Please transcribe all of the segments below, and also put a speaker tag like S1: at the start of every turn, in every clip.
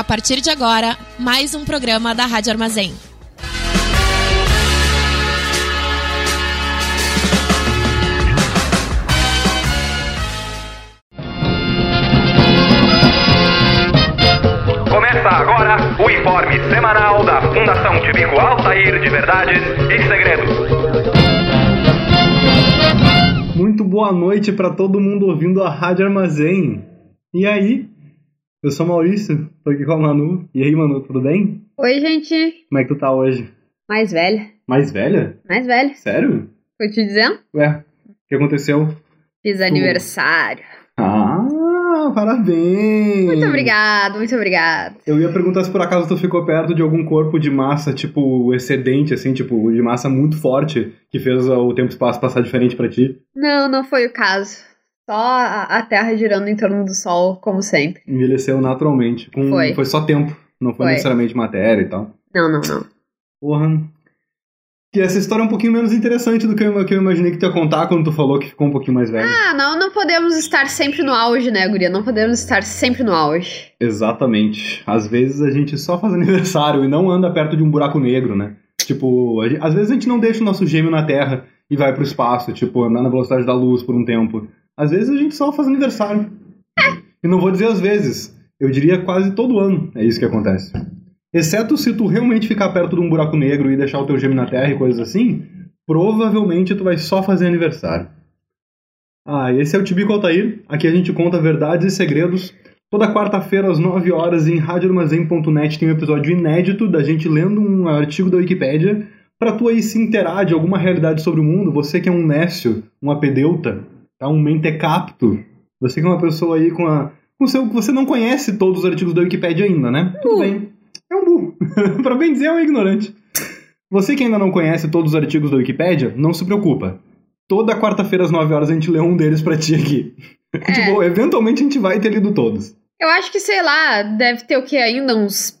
S1: A partir de agora, mais um programa da Rádio Armazém.
S2: Começa agora o informe semanal da Fundação Tibico Altair de Verdades e Segredos.
S3: Muito boa noite para todo mundo ouvindo a Rádio Armazém. E aí? Eu sou Maurício, tô aqui com a Manu. E aí, Manu, tudo bem?
S4: Oi, gente.
S3: Como é que tu tá hoje?
S4: Mais velha.
S3: Mais velha?
S4: Mais velha.
S3: Sério?
S4: Tô te dizendo?
S3: Ué, o que aconteceu?
S4: Fiz aniversário.
S3: Ah, parabéns!
S4: Muito obrigado, muito obrigado.
S3: Eu ia perguntar se por acaso tu ficou perto de algum corpo de massa, tipo, excedente, assim, tipo, de massa muito forte, que fez o tempo e espaço passar diferente pra ti.
S4: Não, não foi o caso. Só a, a Terra girando em torno do Sol, como sempre.
S3: Envelheceu naturalmente. Com,
S4: Foi.
S3: Foi só tempo, não foi,
S4: Foi.
S3: necessariamente matéria e tal.
S4: Não, não, não.
S3: Porra. Que essa história é um pouquinho menos interessante do que eu, que eu imaginei que tu ia contar quando tu falou que ficou um pouquinho mais velho.
S4: Ah, não, não podemos estar sempre no auge, né, guria? Não podemos estar sempre no auge.
S3: Exatamente. Às vezes a gente só faz aniversário e não anda perto de um buraco negro, né? Tipo, gente- às vezes a gente não deixa o nosso gêmeo na Terra e vai pro espaço, tipo, andar na velocidade da luz por um tempo. Às vezes a gente só faz aniversário. E não vou dizer às vezes, eu diria quase todo ano é isso que acontece. Exceto se tu realmente ficar perto de um buraco negro e deixar o teu gêmeo na Terra e coisas assim, provavelmente tu vai só fazer aniversário. Ah, esse é o Tibico Altair. Aqui a gente conta verdades e segredos. Toda quarta-feira às 9 horas em radioarmazém.net tem um episódio inédito da gente lendo um artigo da Wikipédia para tu aí se inteirar de alguma realidade sobre o mundo. Você que é um nécio, um apedeuta, tá? um mentecapto. Você que é uma pessoa aí com a com seu você não conhece todos os artigos da Wikipédia ainda, né? Tudo
S4: Uh.
S3: bem. É um burro. para bem dizer, é um ignorante. Você que ainda não conhece todos os artigos da Wikipédia, não se preocupa. Toda quarta-feira às 9 horas a gente lê um deles pra ti aqui.
S4: É.
S3: tipo, eventualmente a gente vai ter lido todos.
S4: Eu acho que, sei lá, deve ter o que ainda? Uns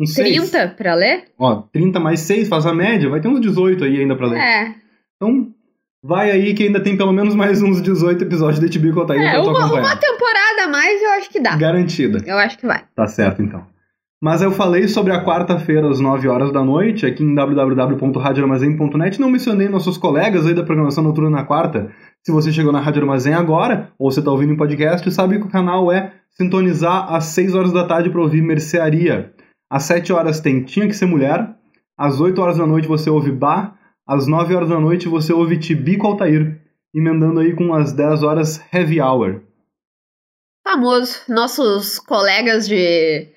S3: Uns seis.
S4: 30 pra ler?
S3: Ó, 30 mais 6 faz a média, vai ter uns 18 aí ainda pra ler.
S4: É.
S3: Então, vai aí que ainda tem pelo menos mais uns 18 episódios de TB Cotaí
S4: É,
S3: pra tu
S4: uma, uma temporada a mais eu acho que dá.
S3: Garantida.
S4: Eu acho que vai.
S3: Tá certo, então. Mas eu falei sobre a quarta-feira às 9 horas da noite, aqui em www.radioarmazém.net. Não mencionei nossos colegas aí da programação noturna na quarta. Se você chegou na Rádio Armazém agora, ou você tá ouvindo em podcast, sabe que o canal é sintonizar às 6 horas da tarde para ouvir Mercearia. Às 7 horas tem Tinha Que Ser Mulher. Às 8 horas da noite você ouve Bar. Às 9 horas da noite você ouve Tibico Altair. Emendando aí com as 10 horas Heavy Hour.
S4: Famoso. Nossos colegas de,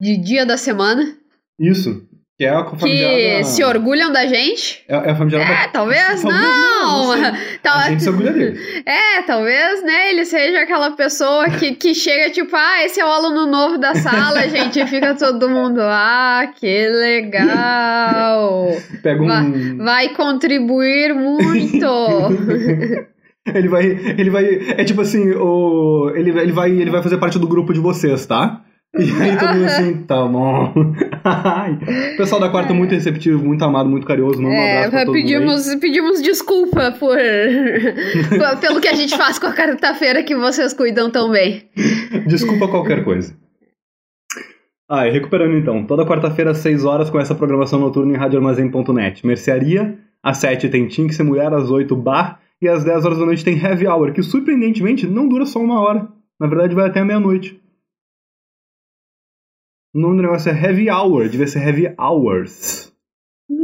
S4: de dia da semana.
S3: Isso. Que é a
S4: Que
S3: famigerada-
S4: se orgulham da gente.
S3: É, é a famigerada
S4: É, talvez
S3: Talvez
S4: não.
S3: não, não.
S4: Tal-
S3: A gente se orgulha dele.
S4: É, talvez, né, ele seja aquela pessoa que, que chega tipo, ah, esse é o aluno novo da sala, gente, e fica todo mundo, ah, que legal,
S3: Pega um.
S4: vai contribuir muito.
S3: ele vai. Ele vai. É tipo assim, o. Ele, ele, vai, ele vai fazer parte do grupo de vocês, tá? E aí todo mundo assim, tá bom. O pessoal da quarta é muito receptivo, muito amado, muito carinhoso. Manda um
S4: É,
S3: abraço pra todo mundo.
S4: pedimos, pedimos desculpa por, pelo que a gente faz com a quarta-feira que vocês cuidam tão bem.
S3: Desculpa qualquer coisa. Ah, e recuperando então. Toda quarta-feira às 6 horas com essa programação noturna em radioarmazém.net. Mercearia, às 7 tem Tinha que ser mulher, às 8 bar e às 10 horas da noite tem Heavy Hour, que surpreendentemente não dura só uma hora. Na verdade vai até meia-noite. O nome do negócio é Heavy Hour, devia ser Heavy Hours.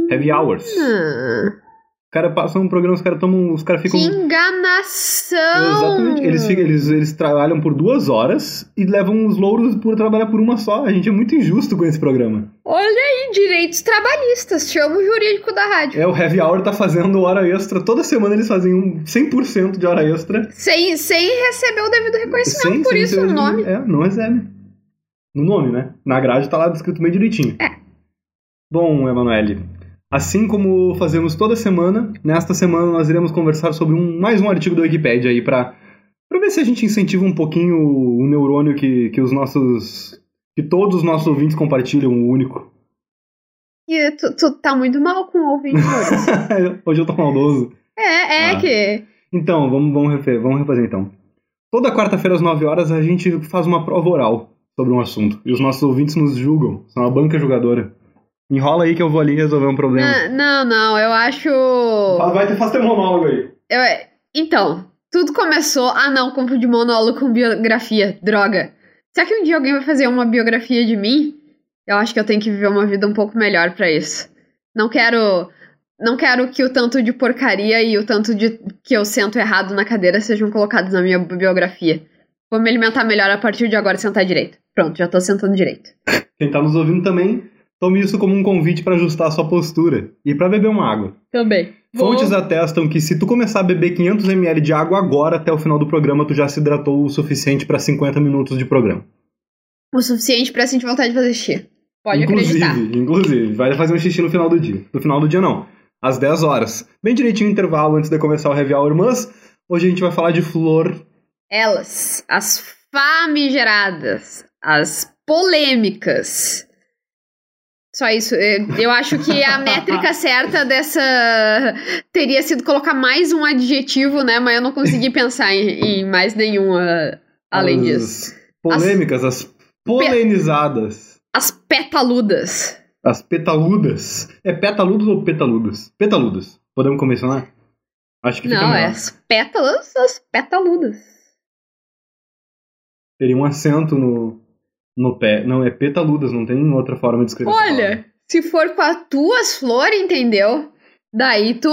S3: Heavy Hours.
S4: Ah,
S3: Os caras passam um programa, os caras tomam. Os caras ficam.
S4: que enganação!
S3: Exatamente. Eles, ficam, eles, eles trabalham por duas horas e levam os louros por trabalhar por uma só. A gente é muito injusto com esse programa.
S4: Olha aí, direitos trabalhistas, chama o jurídico da rádio.
S3: É, o Heavy Hour tá fazendo hora extra. Toda semana eles fazem um 100% de hora extra.
S4: Sem, sem receber o devido reconhecimento,
S3: Sem-
S4: por
S3: sem
S4: isso o nome.
S3: É, não recebe. No nome, né? Na grade tá lá descrito meio direitinho.
S4: É.
S3: Bom, Emanuele, assim como fazemos toda semana, nesta semana nós iremos conversar sobre um, mais um artigo da Wikipédia aí pra, pra ver se a gente incentiva um pouquinho o neurônio que, que os nossos. que todos os nossos ouvintes compartilham, o único.
S4: E tu, tu tá muito mal com o ouvinte, Maurício.
S3: Hoje eu tô maldoso.
S4: É, é
S3: Ah.
S4: que.
S3: Então, vamos, vamos, refer, vamos refazer então. Toda quarta-feira às 9 horas a gente faz uma prova oral. Sobre um assunto. E os nossos ouvintes nos julgam. São uma banca jogadora. Enrola aí que eu vou ali resolver um problema.
S4: Ah, Não, não, eu acho.
S3: Vai ter, faz teu monólogo aí.
S4: Eu- Então, tudo começou. Ah, não, confundi monólogo com biografia. Droga. Será que um dia alguém vai fazer uma biografia de mim? Eu acho que eu tenho que viver uma vida um pouco melhor pra isso. Não quero. Não quero que o tanto de porcaria e o tanto de que eu sento errado na cadeira sejam colocados na minha biografia. Vou me alimentar melhor a partir de agora e sentar direito. Pronto, já tô sentando direito.
S3: Quem tá nos ouvindo também, tome isso como um convite pra ajustar a sua postura. E pra beber uma água.
S4: Também.
S3: Fontes atestam que se tu começar a beber 500ml de água agora, até o final do programa, tu já se hidratou o suficiente pra 50 minutos de programa.
S4: O suficiente pra sentir vontade de fazer xixi. Pode
S3: inclusive,
S4: acreditar.
S3: inclusive, vai fazer um xixi no final do dia. No final do dia não, às 10 horas. Bem direitinho o intervalo antes de começar o Heavy Hour, mas hoje a gente vai falar de flor.
S4: Elas, as famigeradas, as polêmicas. Só isso. Eu eu acho que a métrica certa dessa teria sido colocar mais um adjetivo, né? Mas eu não consegui pensar em, em mais nenhuma além
S3: as
S4: disso.
S3: Polêmicas, as, polenizadas.
S4: As petaludas.
S3: As petaludas. É petaludos ou petaludas? Petaludas. Podemos convencionar? Acho que fica
S4: Não, é
S3: melhor.
S4: as pétalas, as petaludas.
S3: Teria um acento no, no pé. Não, é petaludas, não tem outra forma de escrever.
S4: Olha, se for com as tuas flores, entendeu? Daí tu,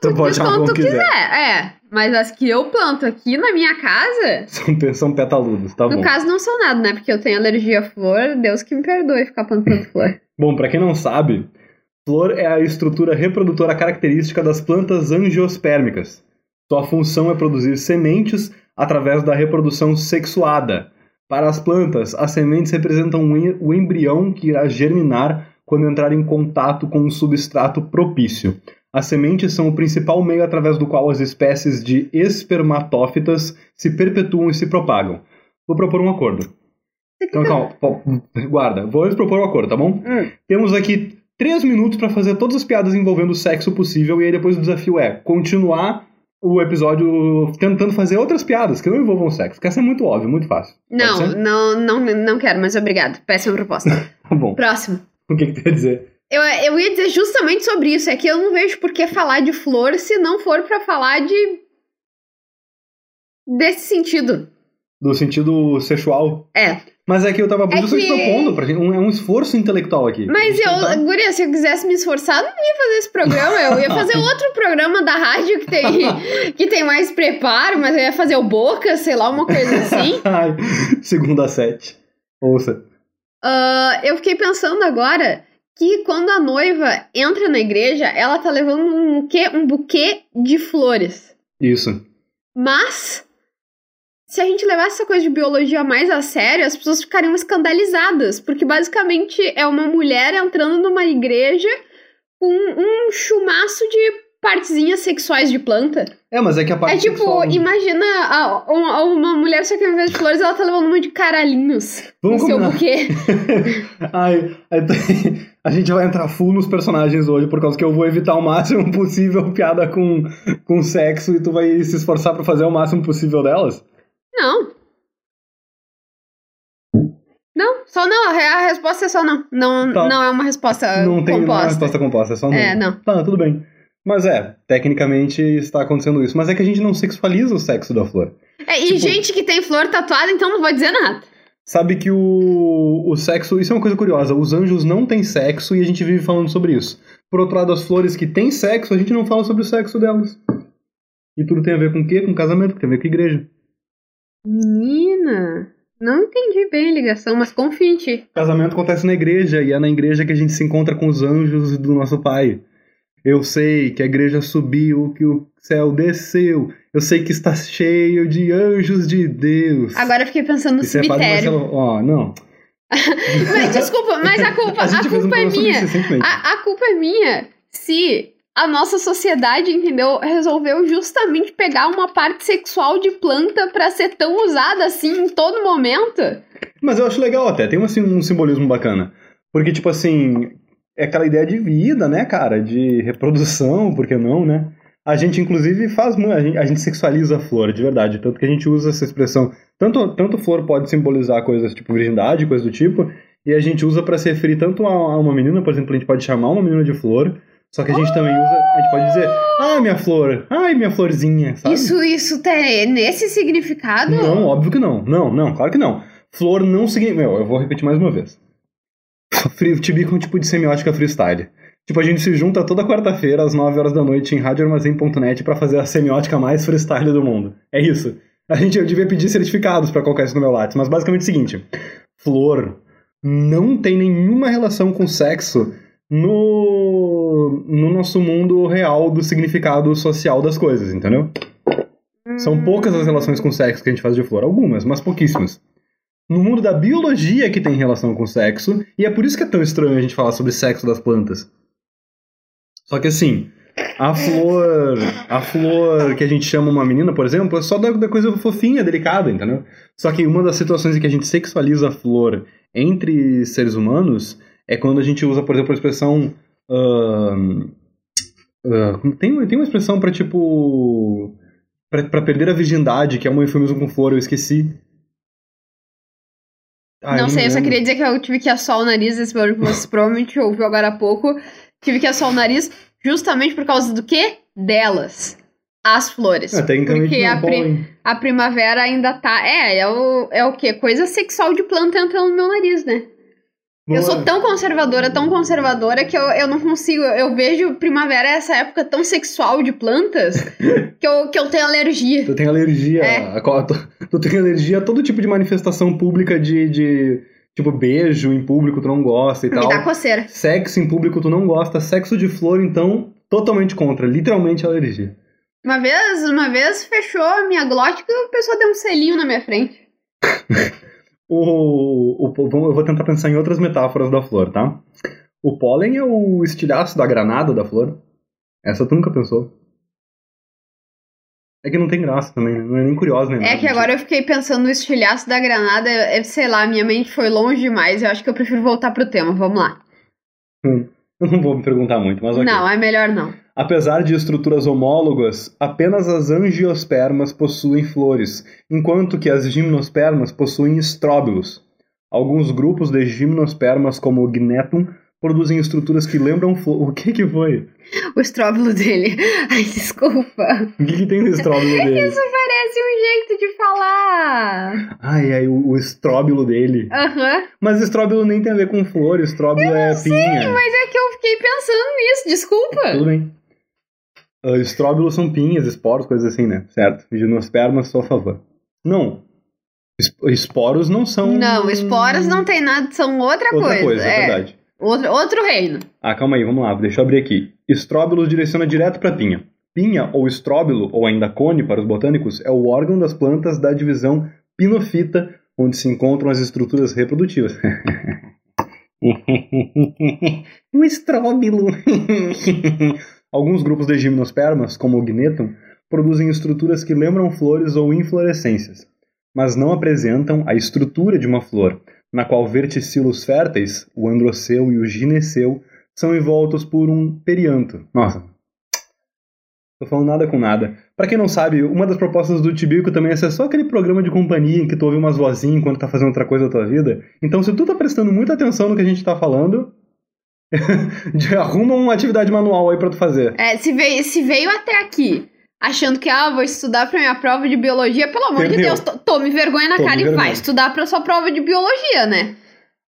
S4: tu,
S3: Tu pode
S4: quando tu
S3: quiser.
S4: É, mas as que eu planto aqui na minha casa,
S3: São, são petaludas, tá
S4: no
S3: bom.
S4: caso não são nada, né? Porque eu tenho alergia à flor, Deus que me perdoe ficar plantando flor.
S3: Bom, pra quem não sabe, flor é a estrutura reprodutora característica das plantas angiospermicas. Sua função é produzir sementes através da reprodução sexuada. Para as plantas, as sementes representam o embrião que irá germinar quando entrar em contato com um substrato propício. As sementes são o principal meio através do qual as espécies de espermatófitas se perpetuam e se propagam. Vou propor um acordo. Então, calma, guarda. Vou propor um acordo, tá bom?
S4: Hum.
S3: Temos aqui três minutos pra fazer todas as piadas envolvendo o sexo possível, e aí depois o desafio é continuar o episódio tentando fazer outras piadas que não envolvam sexo, que essa é muito óbvio, muito fácil.
S4: Não, não, não, não quero, mas obrigado. Péssima proposta.
S3: Tá bom.
S4: Próximo.
S3: O que, que tu ia dizer?
S4: Eu, eu ia dizer justamente sobre isso, é que eu não vejo por que falar de flor se não for pra falar de. desse sentido.
S3: Do sentido sexual?
S4: É.
S3: Mas é que eu tava
S4: É
S3: justamente
S4: que-
S3: propondo pra gente. Um, é um esforço intelectual aqui.
S4: Mas eu,
S3: tentar-
S4: Guria, se eu quisesse me esforçar, eu não ia fazer esse programa. Eu ia fazer outro programa da rádio que tem, que tem mais preparo, mas eu ia fazer o Boca, sei lá, uma coisa assim.
S3: Ai, segunda sete. Ouça.
S4: Ah, eu fiquei pensando agora que quando a noiva entra na igreja, ela tá levando um, quê? um buquê de flores.
S3: Isso.
S4: Mas, se a gente levasse essa coisa de biologia mais a sério, as pessoas ficariam escandalizadas. Porque basicamente é uma mulher entrando numa igreja com um chumaço de partezinhas sexuais de planta.
S3: É, mas é que a parte
S4: é tipo,
S3: sexual-
S4: imagina a- uma, uma mulher só que ao invés de flores, ela tá levando um monte de caralhinhos
S3: Vamos
S4: no seu
S3: combinar.
S4: buquê.
S3: Ai, a gente vai entrar full nos personagens hoje, por causa que eu vou evitar o máximo possível piada com, com sexo e tu vai se esforçar pra fazer o máximo possível delas?
S4: Não. Não, só não. A resposta é só não. Não,
S3: Tá.
S4: não é uma resposta
S3: não tem não é uma
S4: composta.
S3: resposta composta, é só não.
S4: É, não.
S3: Tá, tudo bem. Mas é, tecnicamente está acontecendo isso. Mas é que a gente não sexualiza o sexo da flor.
S4: É, e
S3: Tipo-
S4: gente que tem flor tatuada, então não vou dizer nada.
S3: Sabe que o, o sexo, isso é uma coisa curiosa, os anjos não têm sexo e a gente vive falando sobre isso. Por outro lado, as flores que têm sexo, a gente não fala sobre o sexo delas. E tudo tem a ver com o quê? Com casamento, que tem a ver com igreja.
S4: Menina, não entendi bem a ligação, mas confio em ti.
S3: Casamento acontece na igreja e é na igreja que a gente se encontra com os anjos do nosso Pai. Eu sei que a igreja subiu, que o céu desceu. Eu sei que está cheio de anjos de Deus.
S4: Agora eu fiquei pensando no
S3: é quase
S4: cemitério.
S3: Ó, não.
S4: Mas desculpa, mas a culpa,
S3: A
S4: a
S3: fez um
S4: culpa é minha.
S3: isso.
S4: A, a culpa é minha se a nossa sociedade, entendeu, resolveu justamente pegar uma parte sexual de planta pra ser tão usada assim em todo momento.
S3: Mas eu acho legal até, tem um, assim, um simbolismo bacana. Porque, tipo assim, é aquela ideia de vida, né, cara? De reprodução, por que não, né? A gente, inclusive, faz. A gente, sexualiza a flor, de verdade. Tanto que a gente usa essa expressão. Tanto, tanto flor pode simbolizar coisas tipo virgindade, coisa do tipo, e a gente usa para se referir tanto a uma menina, por exemplo, a gente pode chamar uma menina de flor, só que a gente também usa, a gente pode dizer, ah, minha flor, ai, minha florzinha, sabe?
S4: Isso, isso tem nesse significado?
S3: Não, óbvio que não. Não, não, claro que não. Flor não significa. Meu, eu vou repetir mais uma vez. Tibico é um tipo de semiótica freestyle. Tipo, a gente se junta toda quarta-feira às 9 horas da noite em radioarmazém.net pra fazer a semiótica mais freestyle do mundo. É isso. A gente eu devia pedir certificados pra colocar isso no meu Lattes, mas basicamente é o seguinte: flor não tem nenhuma relação com sexo no, no nosso mundo real do significado social das coisas, entendeu? São poucas as relações com sexo que a gente faz de flor. Algumas, mas pouquíssimas. No mundo da biologia que tem relação com sexo, e é por isso que é tão estranho a gente falar sobre sexo das plantas. Só que assim, a flor, a flor que a gente chama uma menina, por exemplo, é só da, da coisa fofinha, delicada, entendeu? Só que uma das situações em que a gente sexualiza a flor entre seres humanos é quando a gente usa, por exemplo, a expressão. Uh, uh, tem, tem uma expressão para tipo. para perder a virgindade, que é um eufemismo com flor, eu esqueci.
S4: Ah, não, sei, eu só queria dizer que eu tive que assar o nariz esse barulho que você provavelmente ouviu agora há pouco. Tive que assar o nariz justamente por causa do quê? Delas. As flores.
S3: É,
S4: Porque
S3: a,
S4: pri a primavera ainda tá. É, é o, é o quê? Coisa sexual de planta entrando no meu nariz, né? Eu sou tão conservadora, tão conservadora, que eu, eu não consigo. Eu vejo primavera essa época tão sexual de plantas que eu, que eu tenho alergia.
S3: Tu tem alergia.
S4: É.
S3: A, tu, tu tem alergia a todo tipo de manifestação pública de, de. Tipo, beijo em público tu não gosta e
S4: Me
S3: tal.
S4: dá coceira.
S3: Sexo em público tu não gosta. Sexo de flor, então, totalmente contra. Literalmente alergia.
S4: Uma vez, uma vez fechou a minha glótica e o pessoal deu um selinho na minha frente.
S3: O, o, eu vou tentar pensar em outras metáforas da flor, tá? O pólen é o estilhaço da granada da flor. Essa tu nunca pensou. É que não tem graça também, né? não é nem curiosa, né?
S4: É que agora eu fiquei pensando no estilhaço da granada, é, sei lá, minha mente foi longe demais, eu acho que eu prefiro voltar pro tema, vamos lá.
S3: Hum, eu não vou me perguntar muito, mas ok.
S4: Não, é melhor não.
S3: Apesar de estruturas homólogas, apenas as angiospermas possuem flores, enquanto que as gimnospermas possuem estróbilos. Alguns grupos de gimnospermas, como o Gnetum, produzem estruturas que lembram flores. O que que foi?
S4: O estróbilo dele. Ai, desculpa.
S3: O que, que tem no estróbilo dele?
S4: Isso parece um jeito de falar.
S3: Ai, ai, o, o estróbilo dele.
S4: Aham.
S3: Mas estróbilo nem tem a ver com flor, estróbilo é pinha.
S4: Mas é que eu fiquei pensando nisso, desculpa.
S3: Tudo bem. Uh, estróbilos são pinhas, esporos, coisas assim, né? Certo. Gimnospermas, sou a favor. Não. Es- Esporos não são.
S4: Não, esporas não tem nada, são outra,
S3: outra
S4: coisa.
S3: coisa, é verdade.
S4: Outro, outro reino.
S3: Ah, calma aí, vamos lá, deixa eu abrir aqui. Estróbilos direciona direto para pinha. Pinha, ou estróbilo, ou ainda cone para os botânicos, é o órgão das plantas da divisão pinofita, onde se encontram as estruturas reprodutivas. o estróbilo. Alguns grupos de gimnospermas, como o gnetum, produzem estruturas que lembram flores ou inflorescências, mas não apresentam a estrutura de uma flor, na qual verticilos férteis, o androceu e o gineceu, são envoltos por um perianto. Nossa. Tô falando nada com nada. Pra quem não sabe, uma das propostas do Tibico também é ser só aquele programa de companhia em que tu ouve umas vozinhas enquanto tá fazendo outra coisa da tua vida. Então, se tu tá prestando muita atenção no que a gente tá falando, arruma uma atividade manual aí pra tu fazer.
S4: É, se veio, se veio até aqui achando que, ah, vou estudar pra minha prova de biologia, pelo amor de. Deus, to- tome vergonha na
S3: Tome
S4: cara e
S3: vergonha.
S4: vai estudar pra sua prova de biologia, né?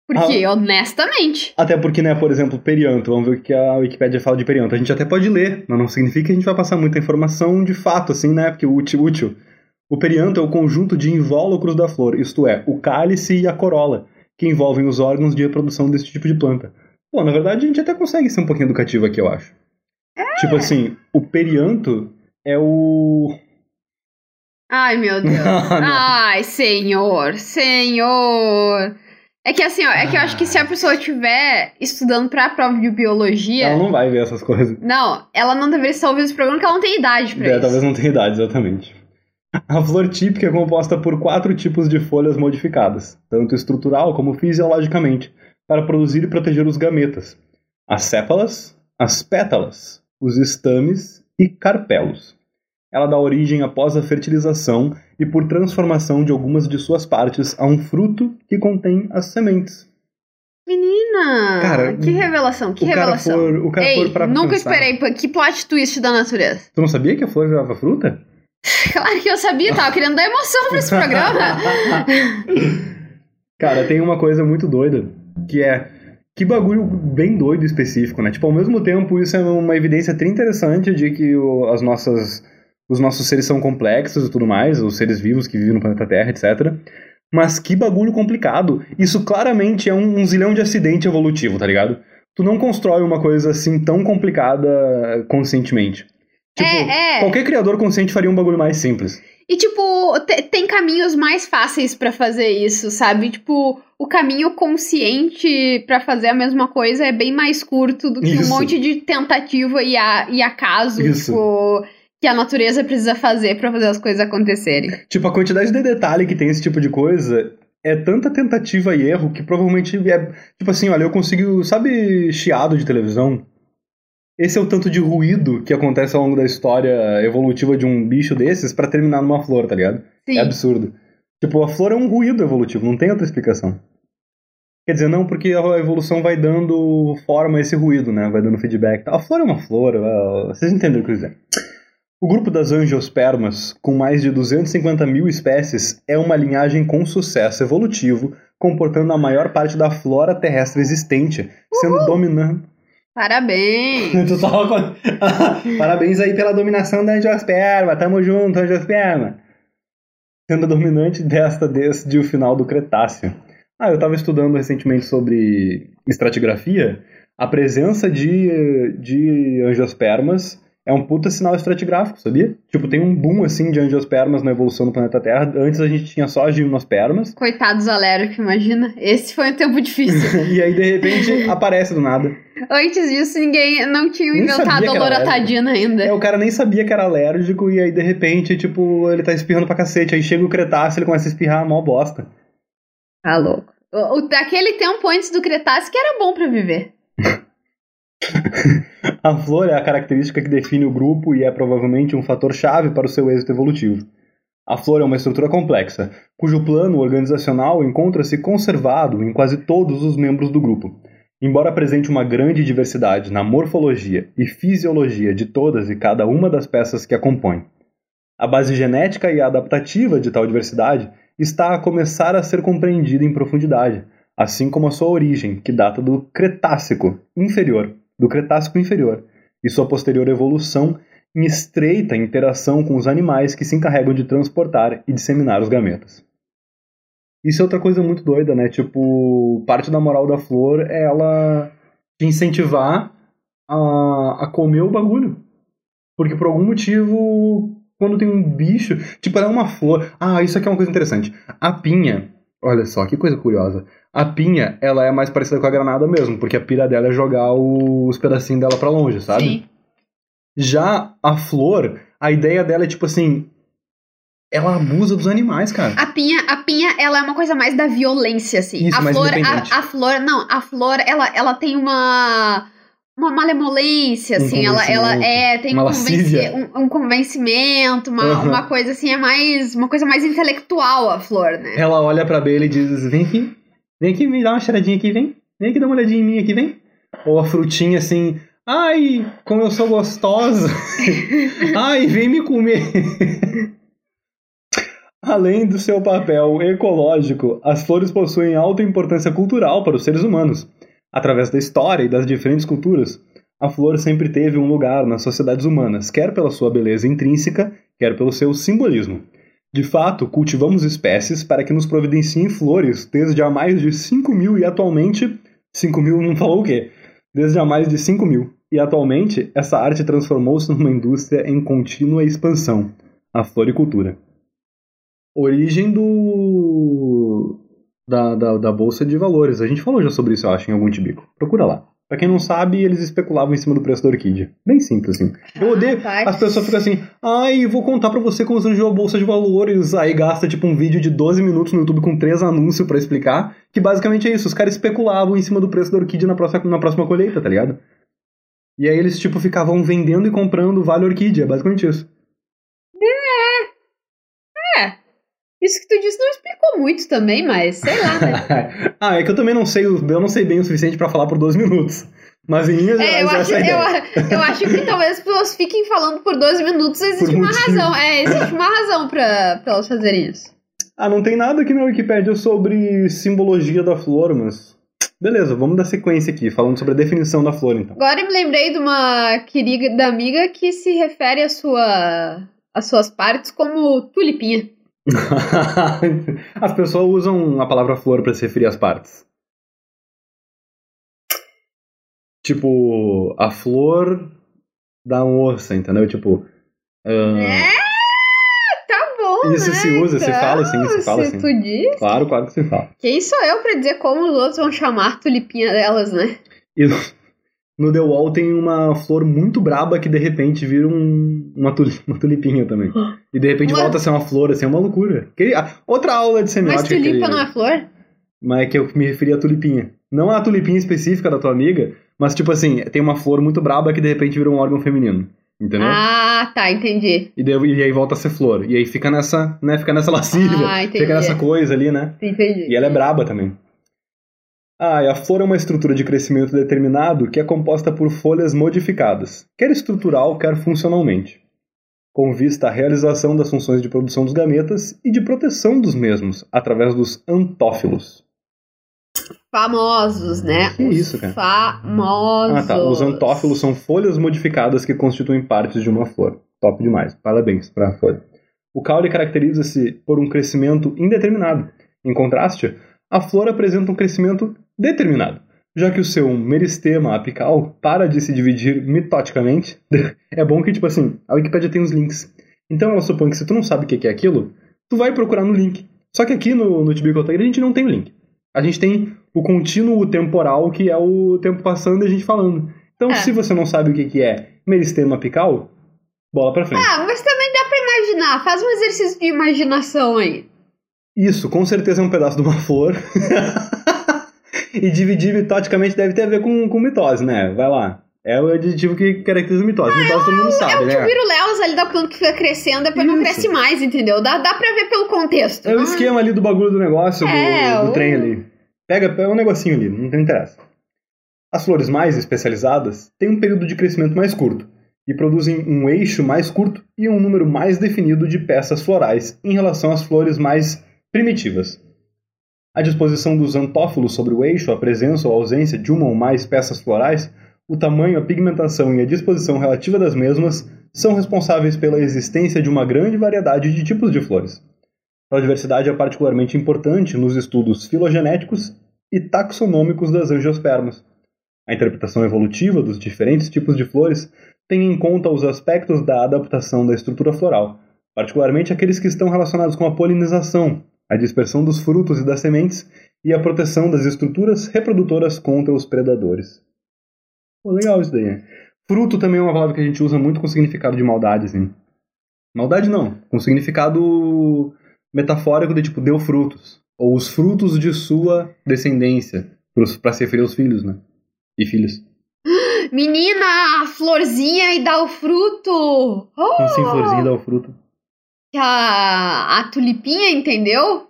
S4: Porque, honestamente.
S3: Até porque, né, por exemplo, perianto, vamos ver o que a Wikipédia fala de perianto. A gente até pode ler, mas não significa que a gente vai passar muita informação de fato, assim, né, porque útil, útil. O perianto é o conjunto de invólucros da flor, isto é, o cálice e a corola, que envolvem os órgãos de reprodução desse tipo de planta. Bom, na verdade, a gente até consegue ser um pouquinho educativo aqui, eu acho. Tipo assim, o perianto é o...
S4: Ai, meu Deus.
S3: Não, não.
S4: Ai, senhor, senhor. É que assim, ó, é que eu acho que se a pessoa estiver estudando pra prova de biologia.
S3: Ela não vai ver essas coisas.
S4: Não, ela não deveria estar ouvindo esse programa porque ela não tem idade pra
S3: É,
S4: isso.
S3: talvez não tenha idade, exatamente. A flor típica é composta por quatro tipos de folhas modificadas, tanto estrutural como fisiologicamente, para produzir e proteger os gametas. As sépalas, as pétalas, os estames e carpelos. Ela dá origem após a fertilização e por transformação de algumas de suas partes a um fruto que contém as sementes.
S4: Menina!
S3: Cara,
S4: que revelação, que
S3: o cara
S4: revelação.
S3: for- o cara
S4: Ei,
S3: pra
S4: nunca
S3: pensar.
S4: esperei. Que plot twist da natureza.
S3: Tu não sabia que a flor virava fruta?
S4: Claro que eu sabia, tava querendo dar emoção pra esse programa.
S3: Cara, tem uma coisa muito doida, que é que bagulho bem doido específico, né? Tipo, ao mesmo tempo, isso é uma evidência tri interessante de que o- as nossas, os nossos seres são complexos e tudo mais, os seres vivos que vivem no planeta Terra, etc. Mas que bagulho complicado. Isso claramente é um, um zilhão de acidente evolutivo, tá ligado? Tu não constrói uma coisa assim tão complicada conscientemente. Tipo,
S4: É, é.
S3: qualquer criador consciente faria um bagulho mais simples.
S4: E, tipo, te- tem caminhos mais fáceis pra fazer isso, sabe? Tipo, o caminho consciente pra fazer a mesma coisa é bem mais curto do que
S3: Isso.
S4: um monte de tentativa e, a, e acaso,
S3: Isso.
S4: tipo, que a natureza precisa fazer pra fazer as coisas acontecerem.
S3: Tipo, a quantidade de detalhe que tem esse tipo de coisa é tanta tentativa e erro que provavelmente é. Tipo assim, olha, eu consigo. Sabe, chiado de televisão? Esse é o tanto de ruído que acontece ao longo da história evolutiva de um bicho desses pra terminar numa flor, tá ligado?
S4: Sim.
S3: É absurdo. Tipo, a flor é um ruído evolutivo, não tem outra explicação. Quer dizer, não, porque a evolução vai dando forma a esse ruído, né? Vai dando feedback. A flor é uma flor, ah, vocês entenderam o que eu dizer. O grupo das angiospermas, com mais de 250 mil espécies, é uma linhagem com sucesso evolutivo, comportando a maior parte da flora terrestre existente, sendo dominante.
S4: Parabéns!
S3: Tu tava com- Parabéns aí pela dominação da angiosperma, tamo junto, angiosperma. Sendo a dominante desta desde o final do Cretáceo. Ah, eu tava estudando recentemente sobre estratigrafia. A presença de, de angiospermas é um puta sinal estratigráfico, sabia? Tipo, tem um boom assim de angiospermas na evolução do planeta Terra. Antes a gente tinha só gimnospermas.
S4: Coitados alérgicos, imagina. Esse foi um tempo difícil.
S3: e aí, de repente, aparece do nada.
S4: Antes disso, ninguém não tinha
S3: Nem
S4: inventado a
S3: que
S4: loratadina ainda.
S3: É, o cara nem sabia que era alérgico e aí de repente, tipo, ele tá espirrando pra cacete. Aí chega o Cretáceo ele começa a espirrar, mó bosta.
S4: Tá louco. O, o- daquele tempo antes do Cretáceo que era bom pra viver.
S3: A flor é a característica que define o grupo e é provavelmente um fator chave para o seu êxito evolutivo. A flor é uma estrutura complexa, cujo plano organizacional encontra-se conservado em quase todos os membros do grupo. Embora apresente uma grande diversidade na morfologia e fisiologia de todas e cada uma das peças que a compõem. A base genética e adaptativa de tal diversidade está a começar a ser compreendida em profundidade, assim como a sua origem, que data do Cretácico inferior, do Cretácico inferior, e sua posterior evolução em estreita interação com os animais que se encarregam de transportar e disseminar os gametas. Isso é outra coisa muito doida, né? Tipo, parte da moral da flor é ela te incentivar a, a comer o bagulho. Porque por algum motivo, quando tem um bicho. Tipo, ela é uma flor. Ah, isso aqui é uma coisa interessante. A pinha. Olha só, que coisa curiosa. A pinha, ela é mais parecida com a granada mesmo, porque a pira dela é jogar os pedacinhos dela pra longe, sabe?
S4: Sim.
S3: Já a flor, a ideia dela é tipo assim. Ela abusa dos animais, cara.
S4: A pinha, a pinha, ela é uma coisa mais da violência, assim.
S3: Isso,
S4: a flor, a, a flor, não, a flor, ela, ela tem uma uma malemolência,
S3: Um
S4: assim, ela, ela
S3: convencimento,
S4: é, tem um, convenci- um, um convencimento, uma,
S3: Aham.
S4: uma coisa assim, é mais, uma coisa mais intelectual a flor, né?
S3: Ela olha pra Bela e diz: Vem aqui, vem aqui me dá uma cheiradinha aqui, vem. Vem aqui dar uma olhadinha em mim aqui, vem. Ou a frutinha assim: Ai, como eu sou gostosa. Ai, vem me comer. Além do seu papel ecológico, as flores possuem alta importância cultural para os seres humanos. Através da história e das diferentes culturas, a flor sempre teve um lugar nas sociedades humanas, quer pela sua beleza intrínseca, quer pelo seu simbolismo. De fato, cultivamos espécies para que nos providenciem flores desde há mais de 5 mil e atualmente. 5 mil não falou o quê? Desde há mais de 5 mil. E atualmente, essa arte transformou-se numa indústria em contínua expansão a floricultura. Origem do. Da, da, da Bolsa de Valores. A gente falou já sobre isso, eu acho, em algum tibico. Procura lá. Pra quem não sabe, eles especulavam em cima do preço da orquídea. Bem simples, assim. Eu odeio.
S4: tá.
S3: As pessoas ficam assim, ai, vou contar pra você como surgiu a Bolsa de Valores. Aí gasta, tipo, um vídeo de 12 minutos no YouTube com três anúncios pra explicar. Que basicamente é isso. Os caras especulavam em cima do preço da orquídea na próxima, na próxima colheita, tá ligado? E aí eles, tipo, ficavam vendendo e comprando vale orquídea. É basicamente isso.
S4: É. Isso que tu disse não explicou muito também, mas sei lá, né?
S3: ah, é que eu também não sei, eu não sei bem o suficiente pra falar por 12 minutos. Mas em linhas
S4: É, eu acho,
S3: é a
S4: eu, eu acho que talvez as pessoas fiquem falando por 12 minutos, existe
S3: Por
S4: uma
S3: motivo.
S4: razão. É, existe uma razão pra elas fazerem isso.
S3: Ah, não tem nada aqui na Wikipédia sobre simbologia da flor, mas. Beleza, vamos dar sequência aqui, falando sobre a definição da flor, então.
S4: Agora eu me lembrei de uma querida amiga que se refere à sua, às suas partes como tulipinha.
S3: As pessoas usam a palavra flor pra se referir às partes. Tipo, a flor da moça, entendeu? Tipo. ah,
S4: É, tá bom,
S3: Isso
S4: né?
S3: se usa, se
S4: Então,
S3: fala assim, se fala
S4: se
S3: assim.
S4: tu diz.
S3: Claro, claro que se fala.
S4: Quem sou eu pra dizer como os outros vão chamar tulipinha delas, né?
S3: E no- The Wall tem uma flor muito braba que de repente vira um- uma, uma tulipinha também. E de repente
S4: Uma-
S3: volta a ser uma flor, assim, é uma loucura. Que- ah, outra aula de semiótica.
S4: Mas tulipa não é flor?
S3: Mas é que eu me referi a tulipinha. Não a tulipinha específica da tua amiga, mas tipo assim, tem uma flor muito braba que de repente vira um órgão feminino. Entendeu?
S4: Ah, tá, entendi.
S3: E, daí- e aí volta a ser flor. E aí fica nessa, né? Fica nessa lascívia.
S4: Ah, entendi.
S3: fica nessa coisa ali, né?
S4: Entendi.
S3: E ela é braba também. Ah, e a flor é uma estrutura de crescimento determinado que é composta por folhas modificadas, quer estrutural, quer funcionalmente, com vista à realização das funções de produção dos gametas e de proteção dos mesmos, através dos antófilos.
S4: Famosos, né?
S3: Que
S4: Os
S3: isso, cara?
S4: Famosos.
S3: Ah, tá. Os antófilos são folhas modificadas que constituem partes de uma flor. Top demais. Parabéns para a folha. O caule caracteriza-se por um crescimento indeterminado. Em contraste, a flor apresenta um crescimento determinado, já que o seu meristema apical para de se dividir mitoticamente. é bom que, tipo assim, a Wikipédia tem os links. Então ela supõe que se tu não sabe o que é aquilo, tu vai procurar no link. Só que aqui no, no Tibical Tiger a gente não tem o link. A gente tem o contínuo temporal, que é o tempo passando e a gente falando. Então,
S4: É.
S3: se você não sabe o que, que é meristema apical, bola pra frente.
S4: Ah, mas também dá pra imaginar. Faz um exercício de imaginação aí.
S3: Isso, com certeza é um pedaço de uma flor. e dividir mitoticamente deve ter a ver com, com mitose, né? Vai lá. É o adjetivo que caracteriza mitose. mitose todo mundo
S4: É
S3: sabe,
S4: o
S3: né?
S4: tipo virulelas ali da planta que fica crescendo, depois não
S3: Isso.
S4: cresce mais, entendeu? Dá, dá pra ver pelo contexto.
S3: É o
S4: Ah,
S3: esquema ali do bagulho do negócio, do-
S4: É,
S3: do,
S4: o-
S3: trem ali. Pega, pega um negocinho ali, não tem interesse. As flores mais especializadas têm um período de crescimento mais curto e produzem um eixo mais curto e um número mais definido de peças florais em relação às flores mais primitivas. A disposição dos antófilos sobre o eixo, a presença ou ausência de uma ou mais peças florais, o tamanho, a pigmentação e a disposição relativa das mesmas são responsáveis pela existência de uma grande variedade de tipos de flores. A diversidade é particularmente importante nos estudos filogenéticos e taxonômicos das angiospermas. A interpretação evolutiva dos diferentes tipos de flores tem em conta os aspectos da adaptação da estrutura floral, particularmente aqueles que estão relacionados com a polinização, a dispersão dos frutos e das sementes e a proteção das estruturas reprodutoras contra os predadores. Pô, legal isso daí. né? Fruto também é uma palavra que a gente usa muito com significado de maldade, assim. Maldade não, com significado metafórico de tipo deu frutos, ou os frutos de sua descendência, para se referir aos filhos, né? E filhos.
S4: Menina, a florzinha e dá o fruto. Oh!
S3: Como assim, florzinha dá o fruto?
S4: A, a tulipinha, entendeu?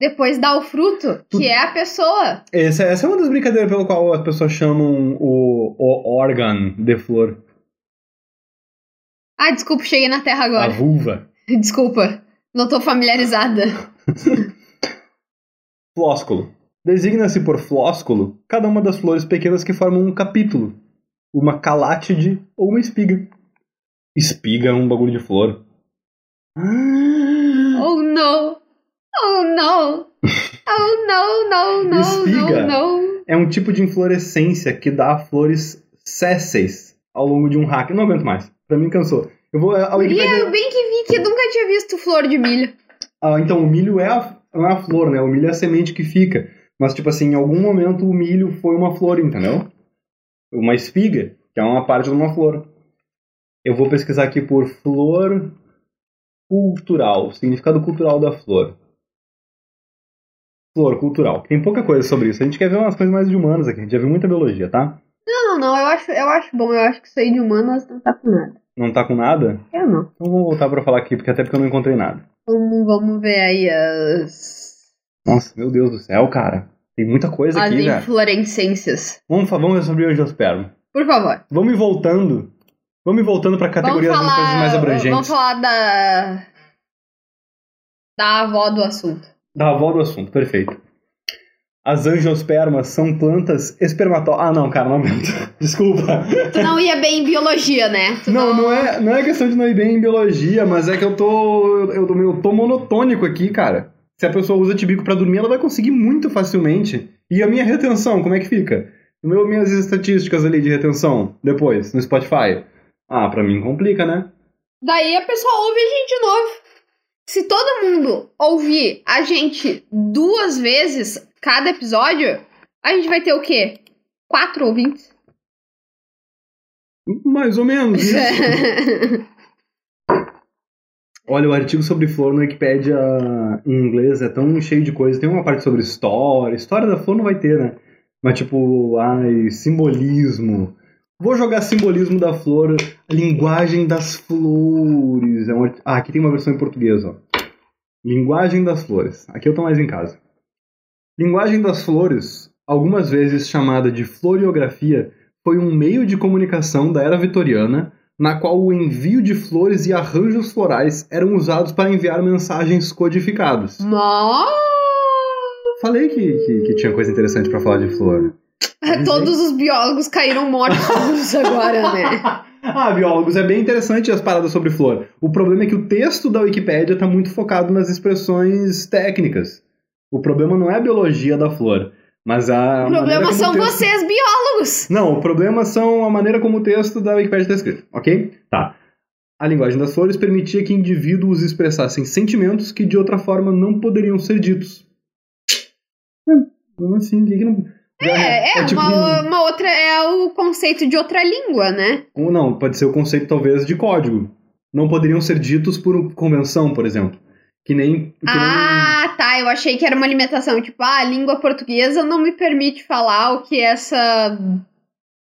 S4: Depois dá o fruto, que é a pessoa.
S3: Essa, essa é uma das brincadeiras pelo qual as pessoas chamam o, o órgão de flor,
S4: Ah, desculpa, cheguei na terra
S3: a
S4: agora.
S3: vulva.
S4: Desculpa, não tô familiarizada.
S3: Flósculo. Designa-se por flósculo cada uma das flores pequenas que formam um capítulo, uma calátide ou uma espiga. Espiga é um bagulho de flor.
S4: Oh no! Oh no! Oh no, no, no,
S3: Espiga.
S4: no, no.
S3: É um tipo de inflorescência que dá flores sésseis ao longo de um hack. Eu não aguento mais. Pra mim cansou. Eu vou. A Wikipédia-
S4: eu bem que vi que eu nunca tinha visto flor de milho.
S3: Ah, então, o milho é a, não é a flor, né? O milho é a semente que fica. Mas, tipo assim, em algum momento o milho foi uma flor, entendeu? Uma espiga, que é uma parte de uma flor. Eu vou pesquisar aqui por flor cultural, significado cultural da flor. Flor cultural. Tem pouca coisa sobre isso. A gente quer ver umas coisas mais de humanas aqui. A gente já viu muita biologia, tá?
S4: Não, não, não, eu acho, eu acho bom, eu acho que isso aí de humanas não tá com nada.
S3: Não tá com nada?
S4: Eu não.
S3: Então vou voltar pra falar aqui, porque até porque eu não encontrei nada.
S4: Vamos, vamos ver aí as,
S3: Nossa, meu Deus do céu, cara. Tem muita coisa
S4: as
S3: aqui, velho.
S4: inflorescências.
S3: Vamos, vamos ver sobre o angiosperma.
S4: Por favor.
S3: Vamos ir voltando. Vamos voltando pra categorias de coisas
S4: falar,
S3: mais abrangentes.
S4: Vamos falar da. Da avó do assunto.
S3: Da avó do assunto, perfeito. As angiospermas são plantas espermatófitas. Ah, não, cara, não aguento. Desculpa.
S4: Tu não ia bem em biologia, né? Tu
S3: Não, não é, não é questão de não ir bem em biologia, mas é que eu tô. Eu, tô- eu tô monotônico aqui, cara. Se a pessoa usa tibico pra dormir, ela vai conseguir muito facilmente. E a minha retenção, como é que fica? Meu, minhas estatísticas ali de retenção, depois, no Spotify. Ah, pra mim complica, né?
S4: Daí a pessoa ouve a gente de novo. Se todo mundo ouvir a gente duas vezes cada episódio, a gente vai ter o quê? Quatro ouvintes?
S3: Mais ou menos isso. Olha, o artigo sobre flor no Wikipedia em inglês é tão cheio de coisa. Tem uma parte sobre história. História da flor não vai ter, né? Mas tipo, ai, simbolismo. Vou jogar simbolismo da flor, linguagem das flores. É um art- Ah, aqui tem uma versão em português, ó. Linguagem das flores. Aqui eu tô mais em casa. Linguagem das flores, algumas vezes chamada de floriografia, foi um meio de comunicação da era vitoriana na qual o envio de flores e arranjos florais eram usados para enviar mensagens codificadas.
S4: Mó!
S3: Falei que, que, que tinha coisa interessante para falar de flor.
S4: Todos os biólogos caíram mortos agora, né?
S3: Ah, biólogos, é bem interessante as paradas sobre flor. O problema é que o texto da Wikipédia está muito focado nas expressões técnicas. O problema não é a biologia da flor, mas a.
S4: O problema são
S3: o texto...
S4: vocês, biólogos!
S3: Não, o problema são a maneira como o texto da Wikipédia está escrito, ok? Tá. A linguagem das flores permitia que indivíduos expressassem sentimentos que de outra forma não poderiam ser ditos. Como assim? Que que não...
S4: É, é,
S3: tipo
S4: uma, uma outra. É o conceito de outra língua, né?
S3: um- Não, pode ser o conceito talvez de código. Não poderiam ser ditos por convenção, por exemplo. Que nem. Que
S4: Ah, tá. Eu achei que era uma limitação. Tipo, ah, a língua portuguesa não me permite falar o que essa.